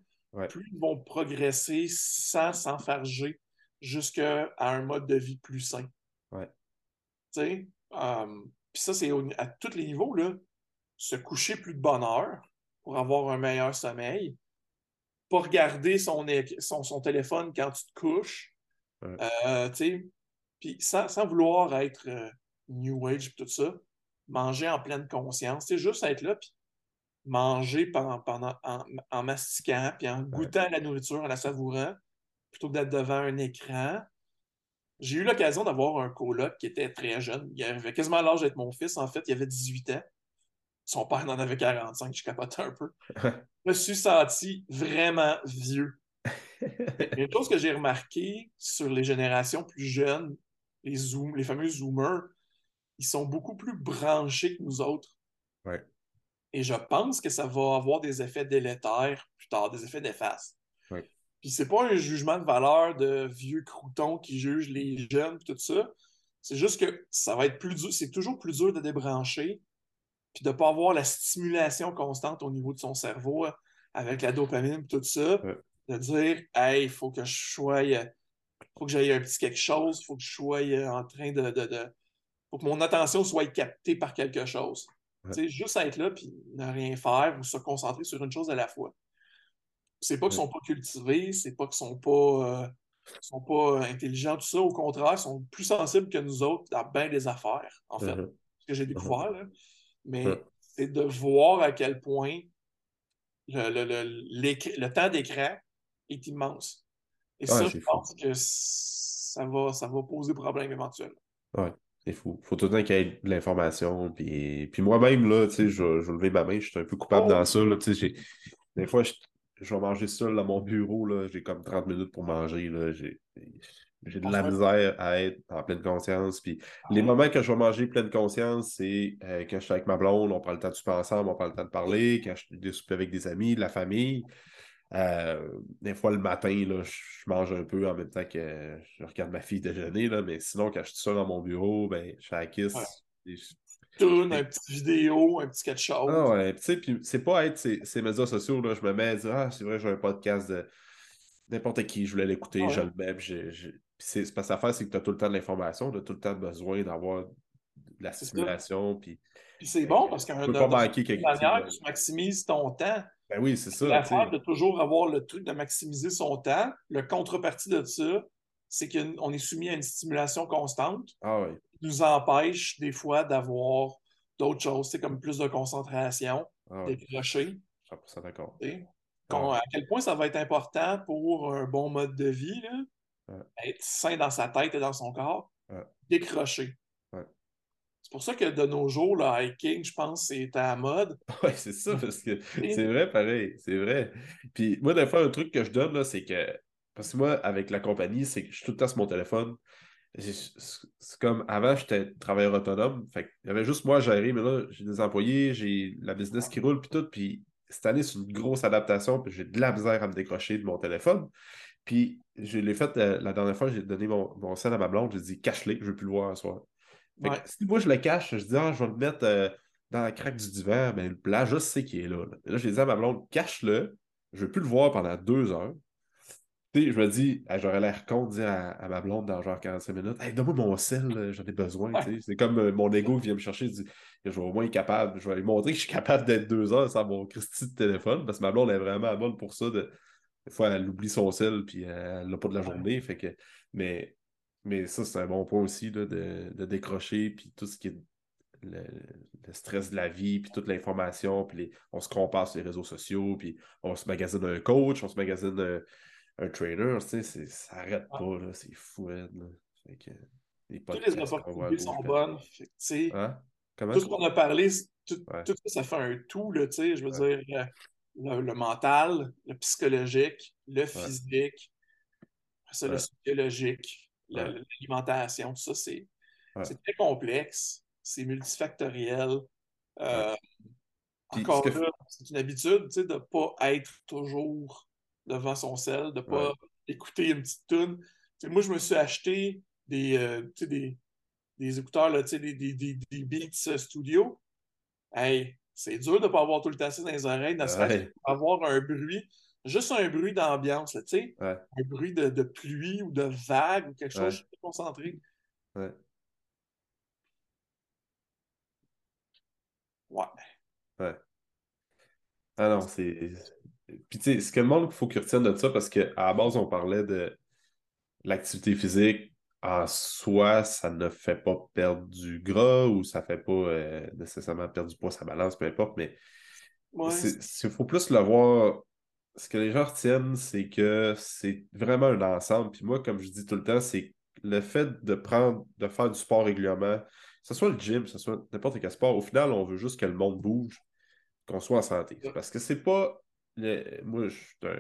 plus ils vont progresser sans s'enfarger jusqu'à un mode de vie plus sain. Ouais. Tu sais, euh, puis ça, c'est à tous les niveaux, là se coucher plus de bonne heure pour avoir un meilleur sommeil, pas regarder son, son, téléphone quand tu te couches, euh, puis sans, vouloir être euh, New Age et tout ça, manger en pleine conscience, c'est juste être là, puis manger pendant, pendant, en, mastiquant, puis en goûtant la nourriture, en la savourant, plutôt que d'être devant un écran. J'ai eu l'occasion d'avoir un coloc qui était très jeune. Il avait quasiment l'âge d'être mon fils, en fait. Il avait 18 ans. Son père en avait 45, je capotais un peu. je me suis senti vraiment vieux. Une chose que j'ai remarqué sur les générations plus jeunes, les, zoom, les fameux zoomers, ils sont beaucoup plus branchés que nous autres. Et je pense que ça va avoir des effets délétères plus tard, des effets d'efface. Puis c'est pas un jugement de valeur de vieux croutons qui jugent les jeunes, tout ça. C'est juste que ça va être plus dur, c'est toujours plus dur de débrancher, puis de ne pas avoir la stimulation constante au niveau de son cerveau avec la dopamine et tout ça. De dire, hey, il faut que je sois, faut que j'aille un petit quelque chose, il faut que je sois en train de, de, faut que mon attention soit captée par quelque chose. sais Juste être là puis ne rien faire ou se concentrer sur une chose à la fois. C'est pas qu'ils sont pas cultivés, c'est pas qu'ils sont pas, euh, sont pas intelligents, tout ça. Au contraire, ils sont plus sensibles que nous autres dans bien des affaires, en fait. Uh-huh. Ce que j'ai uh-huh. découvert. Là. Mais c'est de voir à quel point le, le, le temps d'écran est immense. Et ça, je pense que ça va, ça va poser problème éventuellement. Ouais. Il faut, faut tout le temps qu'il y ait de l'information. Puis, puis moi-même, là, tu sais, je, vais lever ma main, je suis un peu coupable oh. dans ça. Là, des fois, je, je, vais manger seul à mon bureau, là, j'ai comme 30 minutes pour manger. Là, j'ai, j'ai de la misère à être en pleine conscience. Puis les moments que je vais manger pleine conscience, c'est euh, quand je suis avec ma blonde, on prend le temps de souper ensemble, on prend le temps de parler, quand je suis avec des amis, de la famille. Euh, des fois, le matin, là, je mange un peu en même temps que je regarde ma fille déjeuner, là, mais sinon, quand je suis seul dans mon bureau, ben, je fais la kiss. Tourne, un petit vidéo, un petit quelque chose. Ah ouais, tu sais, puis c'est pas être ces, ces, médias sociaux, là, je me mets à dire, ah, c'est vrai, j'ai un podcast de n'importe qui, je voulais l'écouter, je le mets, c'est parce que l'affaire, c'est que tu as tout le temps de l'information, tu as tout le temps besoin d'avoir de la stimulation, puis... Puis c'est bon parce quelque manière, tu maximises ton temps. Ben oui, c'est ça. L'affaire de toujours avoir le truc de maximiser son temps, le contrepartie de ça, c'est qu'on est soumis à une stimulation constante ah, oui. qui nous empêche des fois d'avoir d'autres choses, c'est comme plus de concentration, ah, décrocher. 100% d'accord. À quel point ça va être important pour un bon mode de vie, être sain dans sa tête et dans son corps, décrocher. C'est pour ça que de nos jours, le hiking, je pense, c'est à la mode. Oui, c'est ça, parce que c'est vrai, pareil, c'est vrai. Puis moi, des fois, un truc que je donne, c'est que, parce que moi, avec la compagnie, c'est que je suis tout le temps sur mon téléphone. C'est comme avant, j'étais travailleur autonome. Fait il y avait juste moi à gérer, mais là, j'ai des employés, j'ai la business qui roule, puis tout. Puis cette année, c'est une grosse adaptation, puis j'ai de la misère à me décrocher de mon téléphone. Puis je l'ai fait euh, la dernière fois, j'ai donné mon, mon scène à ma blonde, j'ai dit cache-le, je ne veux plus le voir un soir si moi je le cache, je dis, ah, je vais le mettre euh, dans la craque du divan, mais le plat, je sais qu'il est là. Là, là j'ai dit à ma blonde, cache-le, je ne veux plus le voir pendant deux heures. je me dis, j'aurais l'air con de dire à, ma blonde dans genre 45 minutes, hey, donne-moi mon sel, j'en ai besoin. C'est comme euh, mon ego qui vient me chercher, je je vais au moins être capable, je vais lui montrer que je suis capable d'être deux heures sans mon Christy de téléphone, parce que ma blonde est vraiment bonne pour ça. De... Des fois, elle oublie son sel, puis elle l'a pas de la journée. Fait que... Mais mais ça, c'est un bon point aussi de, décrocher, puis tout ce qui est le, stress de la vie, puis toute l'information, puis on se compare sur les réseaux sociaux, puis on se magasine un coach, on se magasine un, trainer, tu sais, ça n'arrête pas, c'est fou. Là. que, les Toutes les opportunités sont bonnes. Hein? Tout ce qu'on a parlé, tout, ça, ça fait un tout, là, je veux dire, le, mental, le psychologique, le physique, le psychologique, l'alimentation, tout ça, c'est très complexe, c'est multifactoriel. Euh, encore là, c'est une habitude de ne pas être toujours devant son sel, de ne pas écouter une petite tune. moi, je me suis acheté des, euh, des, des, écouteurs, là, des, des, des, des, Beats Studio. Hey, c'est dur de ne pas avoir tout le temps ça dans les oreilles, d'avoir un bruit juste un bruit d'ambiance, tu sais, un bruit de, de, pluie ou de vague ou quelque chose, je suis concentré. Ouais. Ouais. Ouais. Ah non, c'est. Puis tu sais, ce que le monde, faut qu'il retienne de ça parce qu'à la base, on parlait de l'activité physique en soi, ça ne fait pas perdre du gras ou ça ne fait pas euh, nécessairement perdre du poids, ça balance, peu importe, mais il faut plus le voir ce que les gens retiennent, c'est que c'est vraiment un ensemble. Puis moi, comme je dis tout le temps, c'est le fait de prendre, de faire du sport régulièrement, que ce soit le gym, que ce soit n'importe quel sport, au final, on veut juste que le monde bouge, qu'on soit en santé. Parce que c'est pas. Moi, je, toi,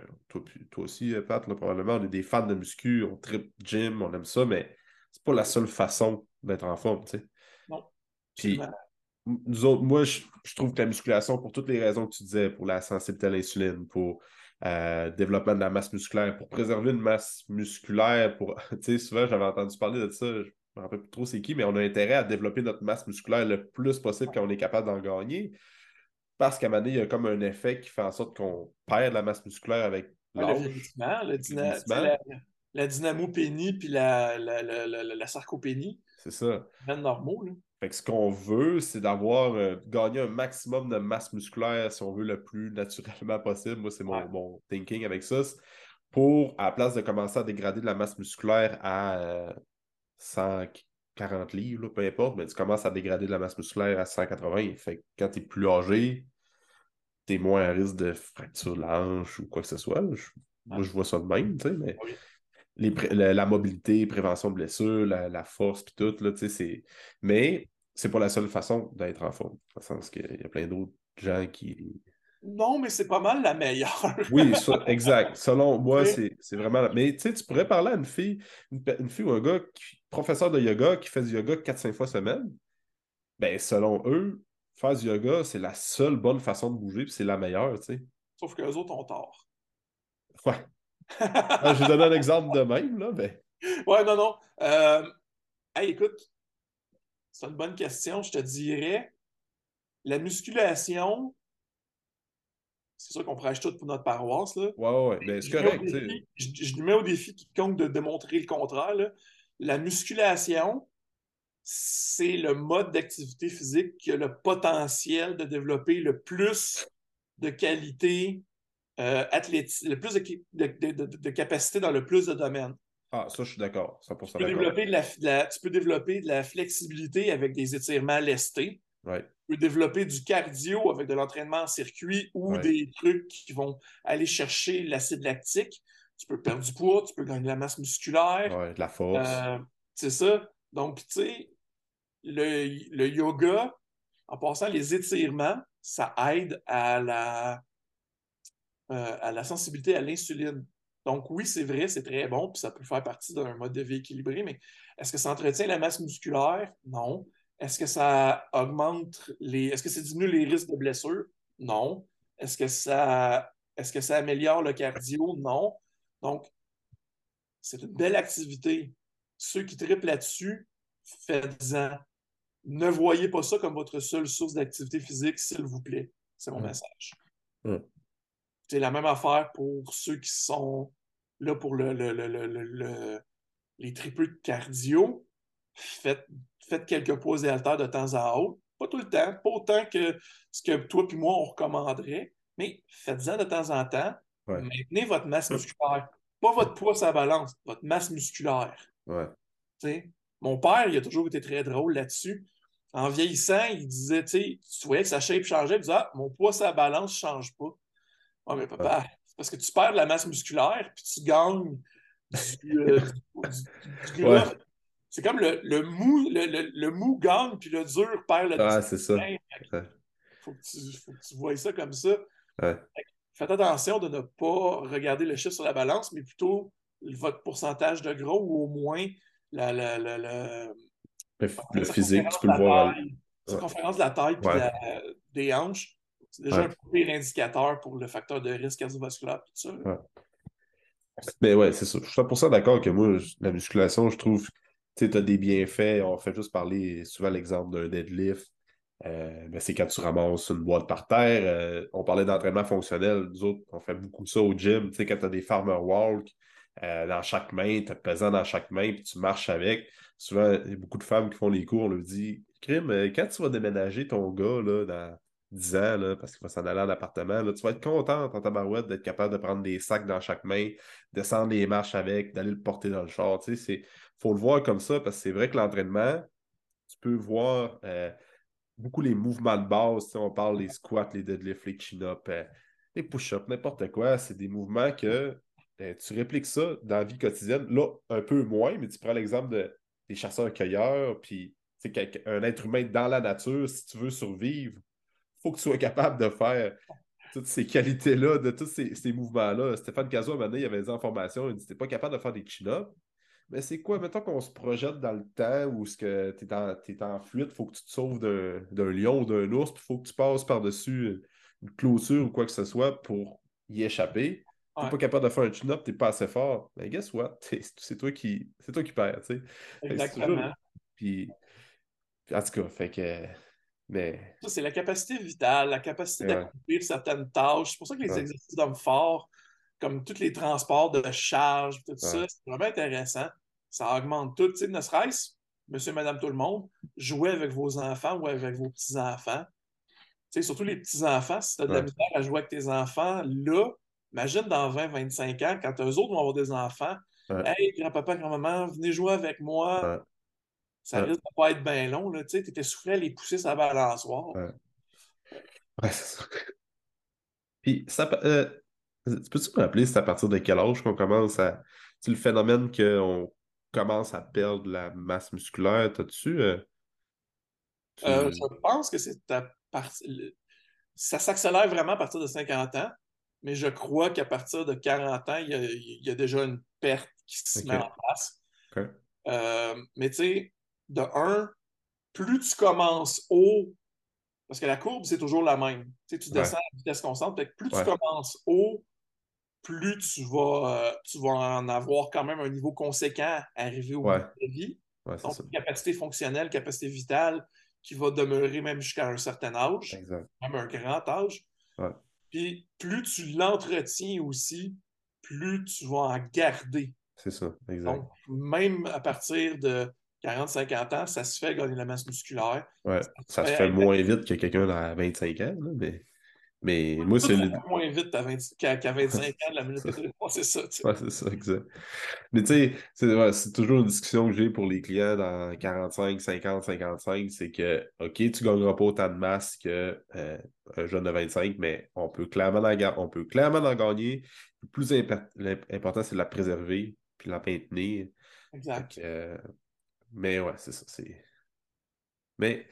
toi, aussi, Pat, probablement, on est des fans de muscu, on trip gym, on aime ça, mais c'est pas la seule façon d'être en forme, tu sais. Non. Puis, nous autres, moi, je, je, trouve que la musculation, pour toutes les raisons que tu disais, pour la sensibilité à l'insuline, pour euh, développement de la masse musculaire, pour préserver une masse musculaire, pour. Tu sais, souvent, j'avais entendu parler de ça, je me rappelle plus trop c'est qui, mais on a intérêt à développer notre masse musculaire le plus possible quand on est capable d'en gagner. Parce qu'à un moment donné, il y a comme un effet qui fait en sorte qu'on perd la masse musculaire avec l'âge. le la, la, dynamopénie puis la, la, la, sarcopénie. C'est ça. C'est normaux, là. Fait que ce qu'on veut, c'est d'avoir euh, gagné un maximum de masse musculaire, si on veut, le plus naturellement possible. Moi, c'est mon, thinking avec ça. Pour, à la place de commencer à dégrader de la masse musculaire à 140 euh, livres, peu importe, mais tu commences à dégrader de la masse musculaire à 180. Fait que quand tu es plus âgé, tu es moins à risque de fracture de l'anche ou quoi que ce soit. Moi, je vois ça de même, tu sais, mais la, mobilité, prévention de blessures, la, force, puis tout, là, c'est... Mais c'est pas la seule façon d'être en forme. Dans le sens qu'il y a plein d'autres gens qui... Non, mais c'est pas mal la meilleure. oui, exact. Selon moi, c'est vraiment... Mais tu sais, tu pourrais parler à une fille, une, fille ou un gars, qui, professeur de yoga, qui fait du yoga 4-5 fois semaine. Ben, selon eux, faire du yoga, c'est la seule bonne façon de bouger, puis c'est la meilleure, tu sais. Sauf que les autres ont tort. Ouais. Ah, je vais donner un exemple de même, là, mais. Ouais, non, non. Euh, hey, écoute, c'est une bonne question. Je te dirais, la musculation, c'est sûr qu'on prêche tout pour notre paroisse. Là. Ouais, ouais, ben, c'est correct. je, je, lui mets au défi quiconque de démontrer le contraire. Là. La musculation, c'est le mode d'activité physique qui a le potentiel de développer le plus de qualité euh, le plus de, capacité dans le plus de domaines. Ah, ça, je suis d'accord. Tu, peux développer de la, tu peux développer de la flexibilité avec des étirements lestés. Tu peux développer du cardio avec de l'entraînement en circuit ou des trucs qui vont aller chercher l'acide lactique. Tu peux perdre du poids, tu peux gagner de la masse musculaire. de la force. Euh, c'est ça. Donc, tu sais, le, le yoga, en passant les étirements, ça aide à la euh, à la sensibilité à l'insuline. Donc oui, c'est vrai, c'est très bon, puis ça peut faire partie d'un mode de vie équilibré, mais est-ce que ça entretient la masse musculaire? Non. Est-ce que ça augmente les. Est-ce que ça diminue les risques de blessure? Non. Est-ce que ça est-ce que ça améliore le cardio? Non. Donc, c'est une belle activité. Ceux qui triplent là-dessus, faites-en. Ne voyez pas ça comme votre seule source d'activité physique, s'il vous plaît. C'est mon message. C'est la même affaire pour ceux qui sont là pour le, les triples de cardio. Faites, faites quelques pauses et haltères de temps à autre. Pas tout le temps, pas autant que ce que toi et moi on recommanderait, mais faites-en de temps en temps. Maintenez votre masse musculaire. Pas votre poids sa balance, votre masse musculaire. Mon père, il a toujours été très drôle là-dessus. En vieillissant, il disait, tu voyais que sa shape changeait, il disait Ah, mon poids sa balance ne change pas. Ouais, mais papa, c'est parce que tu perds de la masse musculaire, puis tu gagnes du, euh, C'est comme le, le mou, le, le, mou gagne, puis le dur perd le Ah, c'est ça. Faut que, tu, faut que tu vois ça comme ça. Faites attention de ne pas regarder le chiffre sur la balance, mais plutôt votre pourcentage de gros ou au moins la, la, la, le, physique, tu peux le voir. La conférence de la taille et des hanches, c'est déjà un premier indicateur pour le facteur de risque cardiovasculaire, tout ça. Mais ouais, c'est ça. Je suis 100% d'accord que moi, la musculation, je trouve, tu as des bienfaits. On fait juste parler souvent l'exemple d'un deadlift. Euh, ben, c'est quand tu ramasses une boîte par terre. Euh, on parlait d'entraînement fonctionnel. Nous autres, on fait beaucoup ça au gym. Tu sais, quand tu as des farmer walk euh, dans chaque main, tu as pesant dans chaque main, puis tu marches avec. Souvent, il y a beaucoup de femmes qui font les cours, on leur dit Crime, quand tu vas déménager ton gars là, dans 10 ans, là, parce qu'il va s'en aller en appartement, là, tu vas être contente en tabarouette d'être capable de prendre des sacs dans chaque main, descendre les marches avec, d'aller le porter dans le char. Il faut le voir comme ça parce que c'est vrai que l'entraînement, tu peux voir euh, beaucoup les mouvements de base. On parle des squats, les deadlifts, les chin-ups, euh, les push-ups, n'importe quoi. C'est des mouvements que euh, tu répliques ça dans la vie quotidienne. Là, un peu moins, mais tu prends l'exemple de, des chasseurs-cueilleurs, puis un être humain dans la nature, si tu veux survivre, faut que tu sois capable de faire toutes ces qualités-là, de tous ces, mouvements-là. Stéphane Cazot, à un moment donné, il avait des informations, il dit T'es pas capable de faire des chin-ups. Mais c'est quoi, mettons qu'on se projette dans le temps où tu es, es, en fuite, il faut que tu te sauves d'un lion ou d'un ours, puis il faut que tu passes par-dessus une clôture ou quoi que ce soit pour y échapper. T'es n'es pas capable de faire un tune-up, t'es pas assez fort. Mais guess what? C'est toi qui c'est toi qui perds, tu sais. Exactement. Puis, en tout cas, fait que. Mais... Ça, c'est la capacité vitale, la capacité d'accomplir certaines tâches. C'est pour ça que les exercices d'hommes forts, comme tous les transports de charge, tout ça, c'est vraiment intéressant. Ça augmente tout. Tu sais, ne serait-ce, monsieur, madame, tout le monde, jouer avec vos enfants ou avec vos petits-enfants. Tu sais, surtout les petits-enfants, si tu as de la misère à jouer avec tes enfants, là, imagine dans 20-25 ans, quand eux autres vont avoir des enfants, Hey, grand-papa, grand-maman, venez jouer avec moi. Ça risque de pas être bien long. Tu sais, étais soufflé à les pousser sa balançoire. Ouais, ouais c'est ça. Puis, ça, euh, peux-tu me rappeler, c'est à partir de quel âge qu'on commence à. C'est le phénomène qu'on commence à perdre la masse musculaire, t'as-tu. Euh, euh, je pense que c'est à partir. Ça s'accélère vraiment à partir de 50 ans, mais je crois qu'à partir de 40 ans, il y, a, déjà une perte qui se met en place. mais tu sais, de un, plus tu commences haut, parce que la courbe, c'est toujours la même. Tu, sais, tu descends à vitesse constante, plus tu commences haut, plus tu vas, euh, tu vas en avoir quand même un niveau conséquent arrivé au bout de ta vie. Donc, capacité fonctionnelle, capacité vitale qui va demeurer même jusqu'à un certain âge, même un grand âge. Puis plus tu l'entretiens aussi, plus tu vas en garder. C'est ça, exact. Donc, même à partir de 40-50 ans, ça se fait gagner la masse musculaire. Ouais, ça, se fait, moins vite que quelqu'un à 25 ans, mais, mais moi, c'est. moins vite qu'à 25 ans de la minute c'est ça. Ouais, c'est ça, exact. Mais tu sais, c'est toujours une discussion que j'ai pour les clients dans 45, 50, 55, c'est que, OK, tu ne gagneras pas autant de masse qu'un euh, jeune de 25, mais on peut clairement en, on peut clairement en gagner. Le plus important, c'est de la préserver puis la maintenir. Exact. Euh, mais ouais, c'est ça. C'est... Mais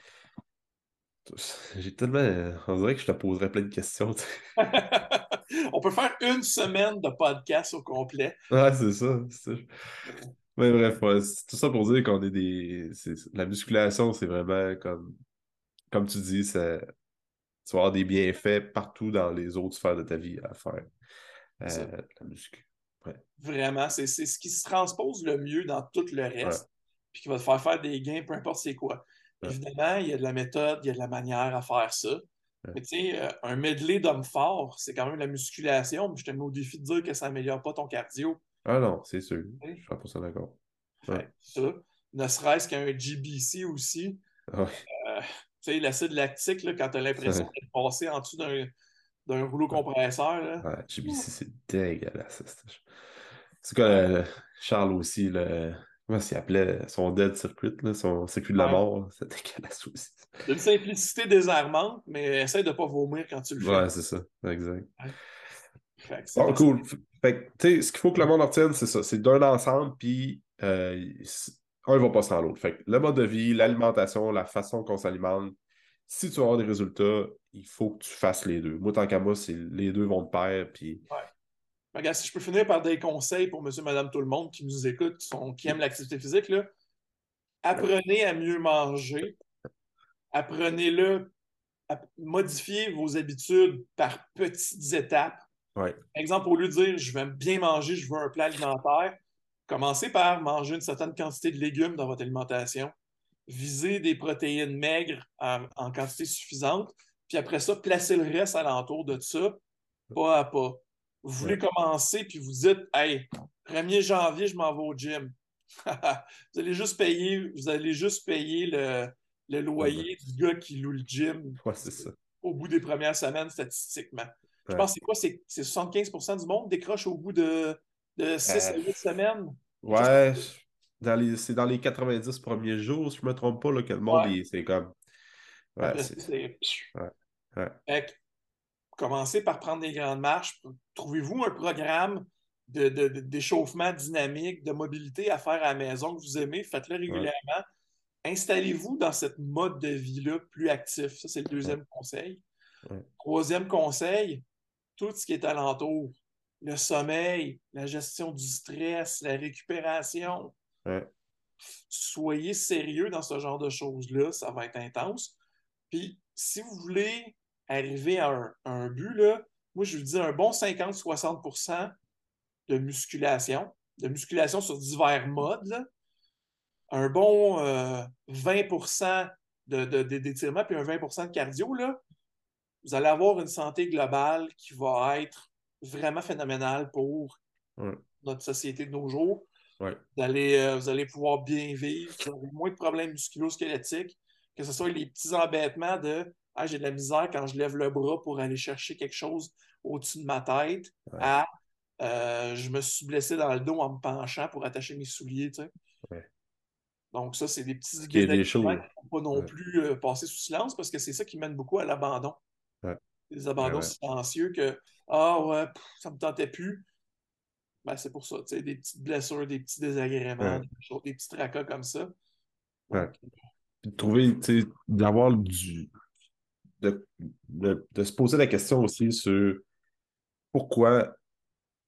j'ai tellement. On dirait que je te poserais plein de questions. On peut faire une semaine de podcast au complet. Ouais, c'est ça. Mais bref, c'est tout ça pour dire qu'on est des. La musculation, c'est vraiment comme. Comme tu dis, ça... tu vas avoir des bienfaits partout dans les autres sphères de ta vie à faire. Euh, la muscu. Vraiment, c'est ce qui se transpose le mieux dans tout le reste puis qui va te faire faire des gains, peu importe c'est quoi. Évidemment, il y a de la méthode, il y a de la manière à faire ça. Mais tu sais, euh, un medley d'hommes forts, c'est quand même la musculation, mais je te mets au défi de dire que ça n'améliore pas ton cardio. Ah non, c'est sûr. Je suis pas ça d'accord. Ça. Ne serait-ce qu'un GBC aussi. Ah euh, tu sais, l'acide lactique, là, quand tu as l'impression d'être passé en dessous d'un rouleau compresseur. Là. Ouais, GBC, c'est dégueulasse. C'est quoi, Charles aussi, le Comment s'il appelait son dead circuit, là, son circuit de la mort? C'était dégueulasse aussi. D'une simplicité désarmante, mais essaie de ne pas vomir quand tu le fais. Ouais, c'est ça, exact. bon, cool. Fait que, ce qu'il faut que le monde retienne, c'est ça. C'est d'un ensemble, puis euh, un ne va pas sans l'autre. Fait que le mode de vie, l'alimentation, la façon qu'on s'alimente, si tu veux avoir des résultats, il faut que tu fasses les deux. Moi, tant qu'à moi, les deux vont de pair, puis ouais. Regarde, si je peux finir par des conseils pour monsieur, madame, tout le monde qui nous écoute, qui, sont, qui aiment l'activité physique, là, apprenez à mieux manger. Apprenez-le à modifier vos habitudes par petites étapes. Par exemple, au lieu de dire je vais bien manger, je veux un plat alimentaire, commencez par manger une certaine quantité de légumes dans votre alimentation. Visez des protéines maigres en, en quantité suffisante. Puis après ça, placez le reste alentour de ça, pas à pas. Vous voulez commencer, puis vous dites, hey, 1er janvier, je m'en vais au gym. vous allez juste payer, vous allez juste payer le, le loyer du gars qui loue le gym. ça. Au bout des premières semaines, statistiquement. Je pense que c'est quoi? C'est 75% du monde décroche au bout de, de 6 à 8 semaines? Ouais, c'est dans les 90 premiers jours, si je ne me trompe pas, là, que le monde, c'est comme. Ouais, c'est. Ouais. ouais commencez par prendre des grandes marches. Trouvez-vous un programme d'échauffement de, dynamique, de mobilité à faire à la maison que vous aimez, faites-le régulièrement. Installez-vous dans cette mode de vie-là plus actif. Ça, c'est le deuxième conseil. Troisième conseil, tout ce qui est alentour. Le sommeil, la gestion du stress, la récupération. Soyez sérieux dans ce genre de choses-là, ça va être intense. Puis, si vous voulez arriver à un, but, là, moi, je lui dis un bon 50-60% de musculation, de musculation sur divers modes, un bon 20% de, d'étirement puis un 20% de cardio, là, vous allez avoir une santé globale qui va être vraiment phénoménale pour notre société de nos jours. Vous, allez, euh, vous allez pouvoir bien vivre, vous aurez moins de problèmes musculo-squelettiques, que ce soit les petits embêtements de ah, j'ai de la misère quand je lève le bras pour aller chercher quelque chose au-dessus de ma tête à euh, je me suis blessé dans le dos en me penchant pour attacher mes souliers. Tu sais. Donc, ça, c'est des petits des choses. qui ne pas non plus euh, passer sous silence parce que c'est ça qui mène beaucoup à l'abandon. Des abandons silencieux que Ah ouais, ça ne me tentait plus. Ben, c'est pour ça, tu sais, des petites blessures, des petits désagréments, des, petits tracas comme ça. Ouais. trouver, tu sais, d'avoir du. De, de, se poser la question aussi sur pourquoi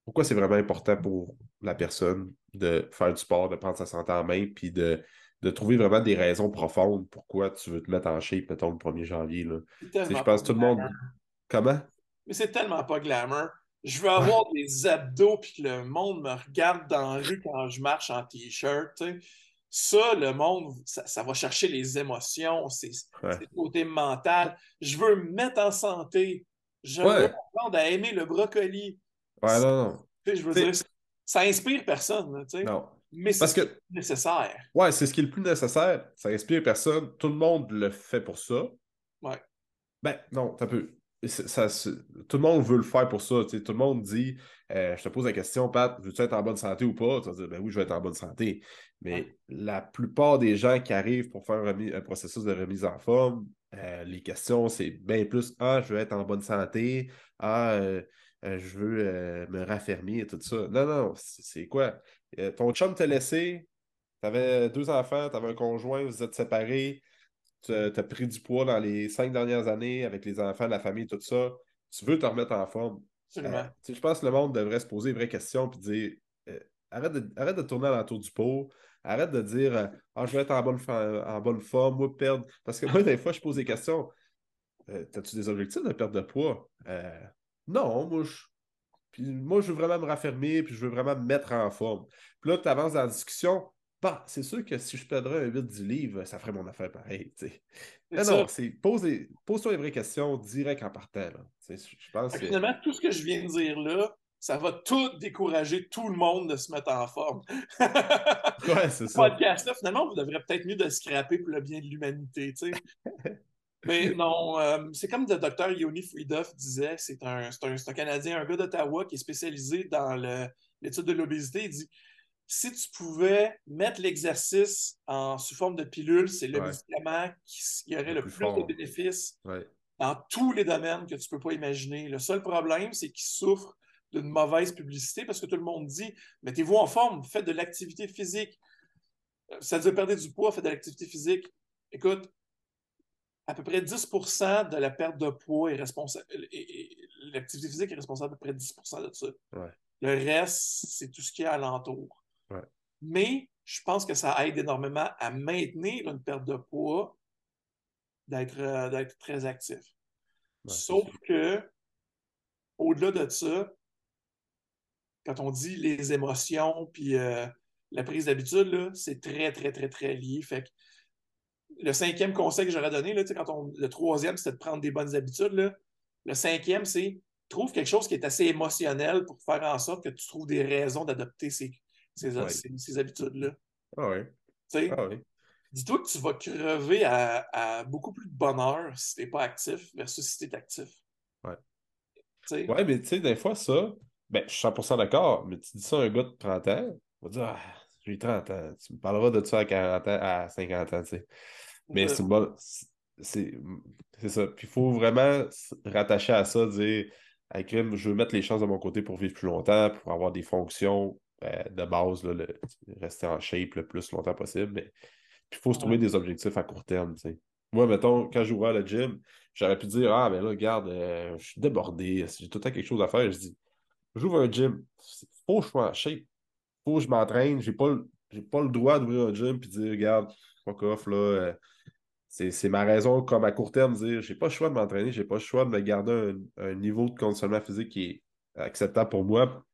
pourquoi c'est vraiment important pour la personne de faire du sport, de prendre sa santé en main, puis de, de trouver vraiment des raisons profondes pourquoi tu veux te mettre en shape, mettons, le 1er janvier. Là. Je pense tout le monde. Comment? Mais c'est tellement pas glamour. Je veux avoir des abdos puis que le monde me regarde dans la rue quand je marche en t-shirt. Ça, le monde, ça, va chercher les émotions, c'est le côté mental. Je veux me mettre en santé. Je veux apprendre à aimer le brocoli. Ouais, non, non. Je veux dire, ça inspire personne. sais. non. Mais c'est que... nécessaire. Ouais, c'est ce qui est le plus nécessaire. Ça inspire personne. Tout le monde le fait pour ça. Ouais. Ben, non, un peu. Ça, tout le monde veut le faire pour ça. Tout le monde dit euh, Je te pose la question, Pat, veux-tu être en bonne santé ou pas? Tu vas dire Ben oui, je vais être en bonne santé. Mais la plupart des gens qui arrivent pour faire un, processus de remise en forme, euh, les questions, c'est bien plus Ah, je veux être en bonne santé. Ah, euh, je veux me raffermir et tout ça. Non, non, c'est quoi? Ton chum t'a laissé, tu avais deux enfants, tu avais un conjoint, vous êtes séparés tu as pris du poids dans les cinq dernières années avec les enfants, la famille, tout ça. Tu veux te remettre en forme. Euh, je pense que le monde devrait se poser une vraie question et dire euh, arrête, de, arrête de tourner l'entour du pot. Arrête de dire euh, ah, je vais être en bonne, en bonne forme, moi, perdre. Parce que moi, des fois, je pose des questions. As-tu des objectifs de perdre de poids? non, moi, je. Puis moi, je veux vraiment me raffermir, puis je veux vraiment me mettre en forme. Puis là, tu avances dans la discussion. Bah, c'est sûr que si je perdrais un 8-10 livres, ça ferait mon affaire pareil. Non, non, c'est pose-toi les vraies questions direct en partant. Là. Je pense Finalement, tout ce que je viens de dire là, ça va tout décourager tout le monde de se mettre en forme. ouais, c'est ça. podcast-là, finalement, vous devrez peut-être mieux de scraper pour le bien de l'humanité. Mais non, euh, c'est comme le docteur Yoni Friedhoff disait, c'est un, un, un, Canadien, un gars d'Ottawa qui est spécialisé dans l'étude de l'obésité. Il dit si tu pouvais mettre l'exercice en sous forme de pilule, c'est le médicament qui, aurait le, plus, de bénéfices dans tous les domaines que tu ne peux pas imaginer. Le seul problème, c'est qu'il souffre d'une mauvaise publicité parce que tout le monde dit mettez-vous en forme, faites de l'activité physique. Ça veut dire perdre du poids, faites de l'activité physique. Écoute, à peu près 10% de la perte de poids est responsable. L'activité physique est responsable à peu près 10% de ça. Le reste, c'est tout ce qui est alentour. Mais je pense que ça aide énormément à maintenir une perte de poids, d'être euh, très actif. Sauf que, au-delà de ça, quand on dit les émotions puis euh, la prise d'habitude, c'est très, très, très, très lié. Fait le cinquième conseil que j'aurais donné, là, quand on, le troisième, c'était de prendre des bonnes habitudes. Le cinquième, c'est trouve quelque chose qui est assez émotionnel pour faire en sorte que tu trouves des raisons d'adopter ces, ces, habitudes-là. Ah oui. Ah oui. Dis-toi que tu vas crever à, beaucoup plus de bonheur si tu n'es pas actif versus si tu es actif. Ouais. Ouais, mais tu sais, des fois, ça, ben, je suis 100% d'accord, mais tu dis ça à un gars de 30 ans, il va dire Ah, j'ai 30 ans. Tu me parleras de ça à 40 ans, à 50 ans, tu sais. Mais c'est bon. C'est ça. Puis il faut vraiment rattacher à ça, dire avec je veux mettre les chances de mon côté pour vivre plus longtemps, pour avoir des fonctions euh, de base, le, rester en shape le plus longtemps possible. Mais il faut se trouver des objectifs à court terme. Moi, mettons, quand j'ouvrais le gym, j'aurais pu dire Ah, mais là, regarde, euh, je suis débordé, j'ai tout le temps quelque chose à faire. Je dis J'ouvre un gym, faut que je sois en shape, faut que je m'entraîne, j'ai pas, pas le droit d'ouvrir un gym et dire Regarde, fuck off, là. Euh, c'est ma raison, comme à court terme, dire j'ai pas le choix de m'entraîner, j'ai pas le choix de me garder un, niveau de conditionnement physique qui est acceptable pour moi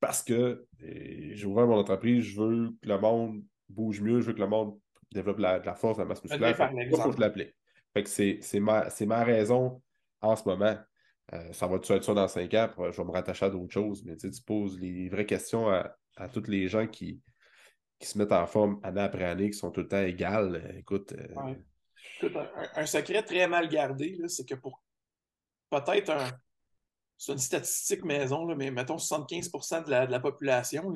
parce que j'ai ouvert mon entreprise, je veux que le monde bouge mieux, je veux que le monde développe la, de la force, de la masse musculaire. Il faut que je l'applique. Fait que c'est ma, ma raison en ce moment. Euh, ça va être ça dans cinq ans, je vais me rattacher à d'autres choses, mais tu poses les vraies questions à, à tous les gens qui, qui se mettent en forme année après année, qui sont tout le temps égales. Écoute. Euh, écoute un, secret très mal gardé, c'est que pour peut-être un. C'est une statistique maison, là, mais mettons 75 de la, de la population,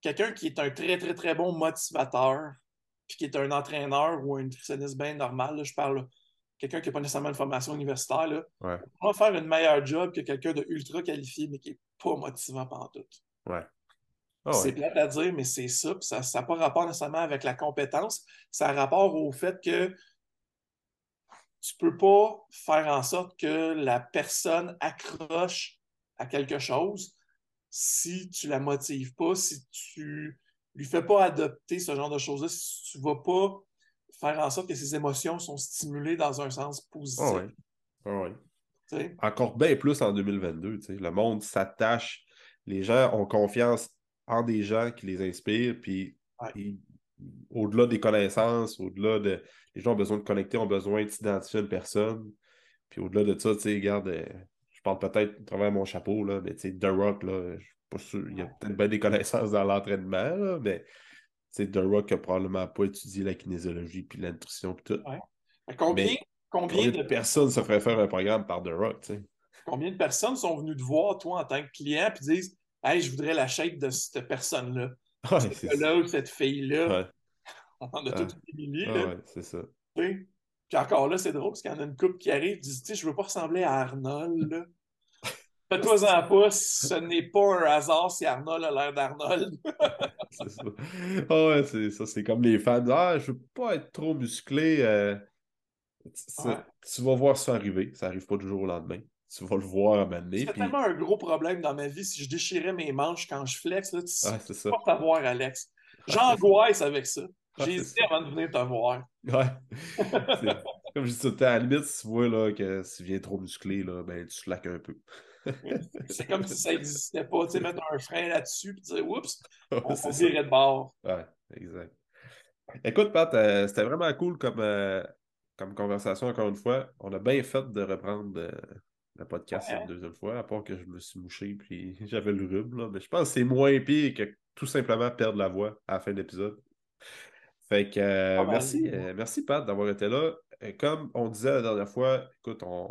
quelqu'un qui est un très, très, très bon motivateur, puis qui est un entraîneur ou un nutritionniste bien normal, je parle quelqu'un qui n'a pas nécessairement une formation universitaire, là, va faire une meilleure job que quelqu'un de ultra qualifié, mais qui n'est pas motivant pendant tout. Ouais. Ah c'est plate à dire, mais c'est ça. ça n'a pas rapport nécessairement avec la compétence. Ça a rapport au fait que tu ne peux pas faire en sorte que la personne accroche à quelque chose si tu ne la motives pas, si tu lui fais pas adopter ce genre de choses-là, si tu ne vas pas faire en sorte que ses émotions sont stimulées dans un sens positif. Ah ah Encore bien plus en 2022. Le monde s'attache, les gens ont confiance en des gens qui les inspirent, puis au-delà des connaissances, au-delà de. Les gens ont besoin de connecter, ont besoin d'identifier une personne. Puis au-delà de ça, tu sais, regarde, euh, je parle peut-être à travers mon chapeau, là, mais tu sais, The Rock, là, je suis pas sûr, il y a peut-être bien des connaissances dans l'entraînement, mais c'est The Rock n'a probablement pas étudié la kinésiologie puis la nutrition puis tout. Combien, combien, de personnes se feraient faire un programme par The Rock, tu sais? Combien de personnes sont venues te voir, toi, en tant que client, puis disent Hey, je voudrais la shape de cette personne-là. Ouais, cette là ou cette fille-là. On en a ah. toutes des milliers. Ah, ouais, c'est ça. Puis encore là, c'est drôle parce qu'il y en a une couple qui arrive et dit Je veux pas ressembler à Arnold. Faites-toi-en pas, ce n'est pas un hasard si Arnold a l'air d'Arnold. c'est ça. Ah ouais, c'est ça. C'est comme les fans. Ah, je veux pas être trop musclé. Euh, tu vas voir ça arriver. Ça arrive pas du jour au lendemain tu vas le voir à un moment C'est tellement un gros problème dans ma vie. Si je déchirais mes manches quand je flex, là, tu ah, c'est pas t'avoir, Alex. J'angoisse avec ça. J'ai hésité avant de venir te voir. Ouais. Comme je dis tout le temps, à la limite, si tu vois là, que tu viens trop musclé, là, ben, tu slaques un peu. c'est comme si ça n'existait pas. Tu sais, mettre un frein là-dessus et dire oups, on, virait de bord. Ouais, exact. Écoute, Pat, euh, c'était vraiment cool comme, euh, comme conversation, encore une fois. On a bien fait de reprendre euh, le podcast une deuxième fois, à part que je me suis mouché puis j'avais le rhume. Mais je pense que c'est moins pire que tout simplement perdre la voix à la fin de l'épisode. Fait que euh, merci, euh, merci Pat d'avoir été là. Euh, comme on disait la dernière fois, écoute, on,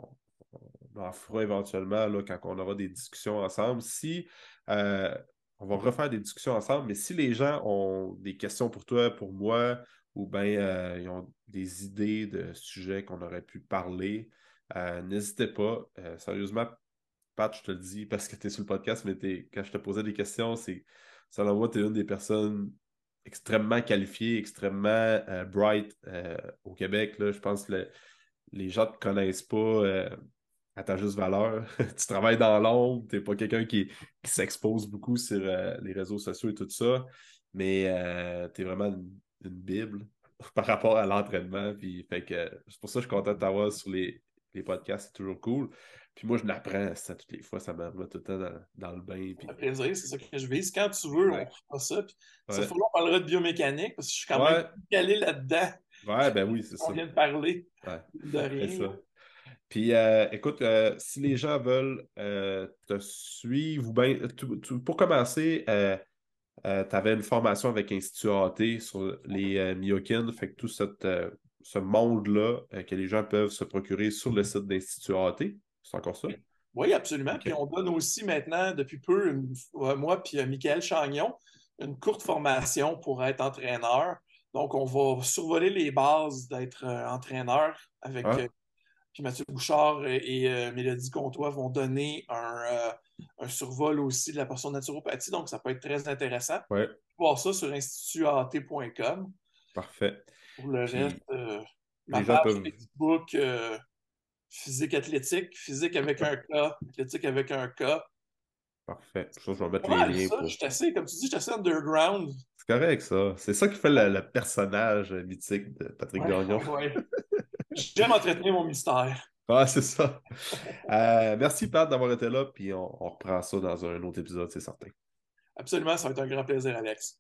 en fera éventuellement là, quand on aura des discussions ensemble. Si on va refaire des discussions ensemble, mais si les gens ont des questions pour toi, pour moi, ou bien ils ont des idées de sujets qu'on aurait pu parler, euh, n'hésitez pas. Euh, sérieusement, Pat, je te le dis parce que tu es sur le podcast, mais quand je te posais des questions, c'est ça l'envoie, tu es une des personnes extrêmement qualifiées, extrêmement euh, bright au Québec. Là. Je pense que les gens ne te connaissent pas à ta juste valeur. tu travailles dans l'ombre, tu n'es pas quelqu'un qui, s'expose beaucoup sur les réseaux sociaux et tout ça, mais tu es vraiment une, Bible par rapport à l'entraînement. c'est pour ça que je suis content de t'avoir sur les, les podcasts, c'est toujours cool. Puis moi, je l'apprends ça toutes les fois, ça me tout le temps dans, le bain. Puis... plaisir, c'est ça que je vise. Quand tu veux, on fera ça. Puis ouais. fois, on parlera de biomécanique parce que je suis quand même calé là-dedans. Ouais, ben oui, c'est ça. On vient de parler de rien. Puis euh, écoute, euh, si les gens veulent euh, te suivre, ben, pour commencer, tu avais une formation avec Institut AT sur les myokines, fait que tout cette ce monde-là euh, que les gens peuvent se procurer sur le site d'Institut AT. C'est encore ça? Oui, absolument. Puis on donne aussi maintenant, depuis peu, moi puis euh, Michael Chagnon, une courte formation pour être entraîneur. Donc, on va survoler les bases d'être euh, entraîneur avec ah. puis Mathieu Bouchard et, Mélodie Comtois vont donner un, survol aussi de la portion naturopathie. Donc, ça peut être très intéressant. Ouais. Voir ça sur institutat.com. Parfait. Pour le reste, euh, ma page Facebook, euh, physique athlétique, physique avec un K, athlétique avec un K. Parfait. Je, vais mettre les liens. Ça, Je suis assez, comme tu dis, je suis assez underground. C'est correct, ça. C'est ça qui fait le, personnage mythique de Patrick Gagnon. J'aime entretenir mon mystère. Ah, c'est ça. Euh, merci, Pat, d'avoir été là, puis on reprend ça dans un autre épisode, c'est certain. Absolument, ça va être un grand plaisir, Alex.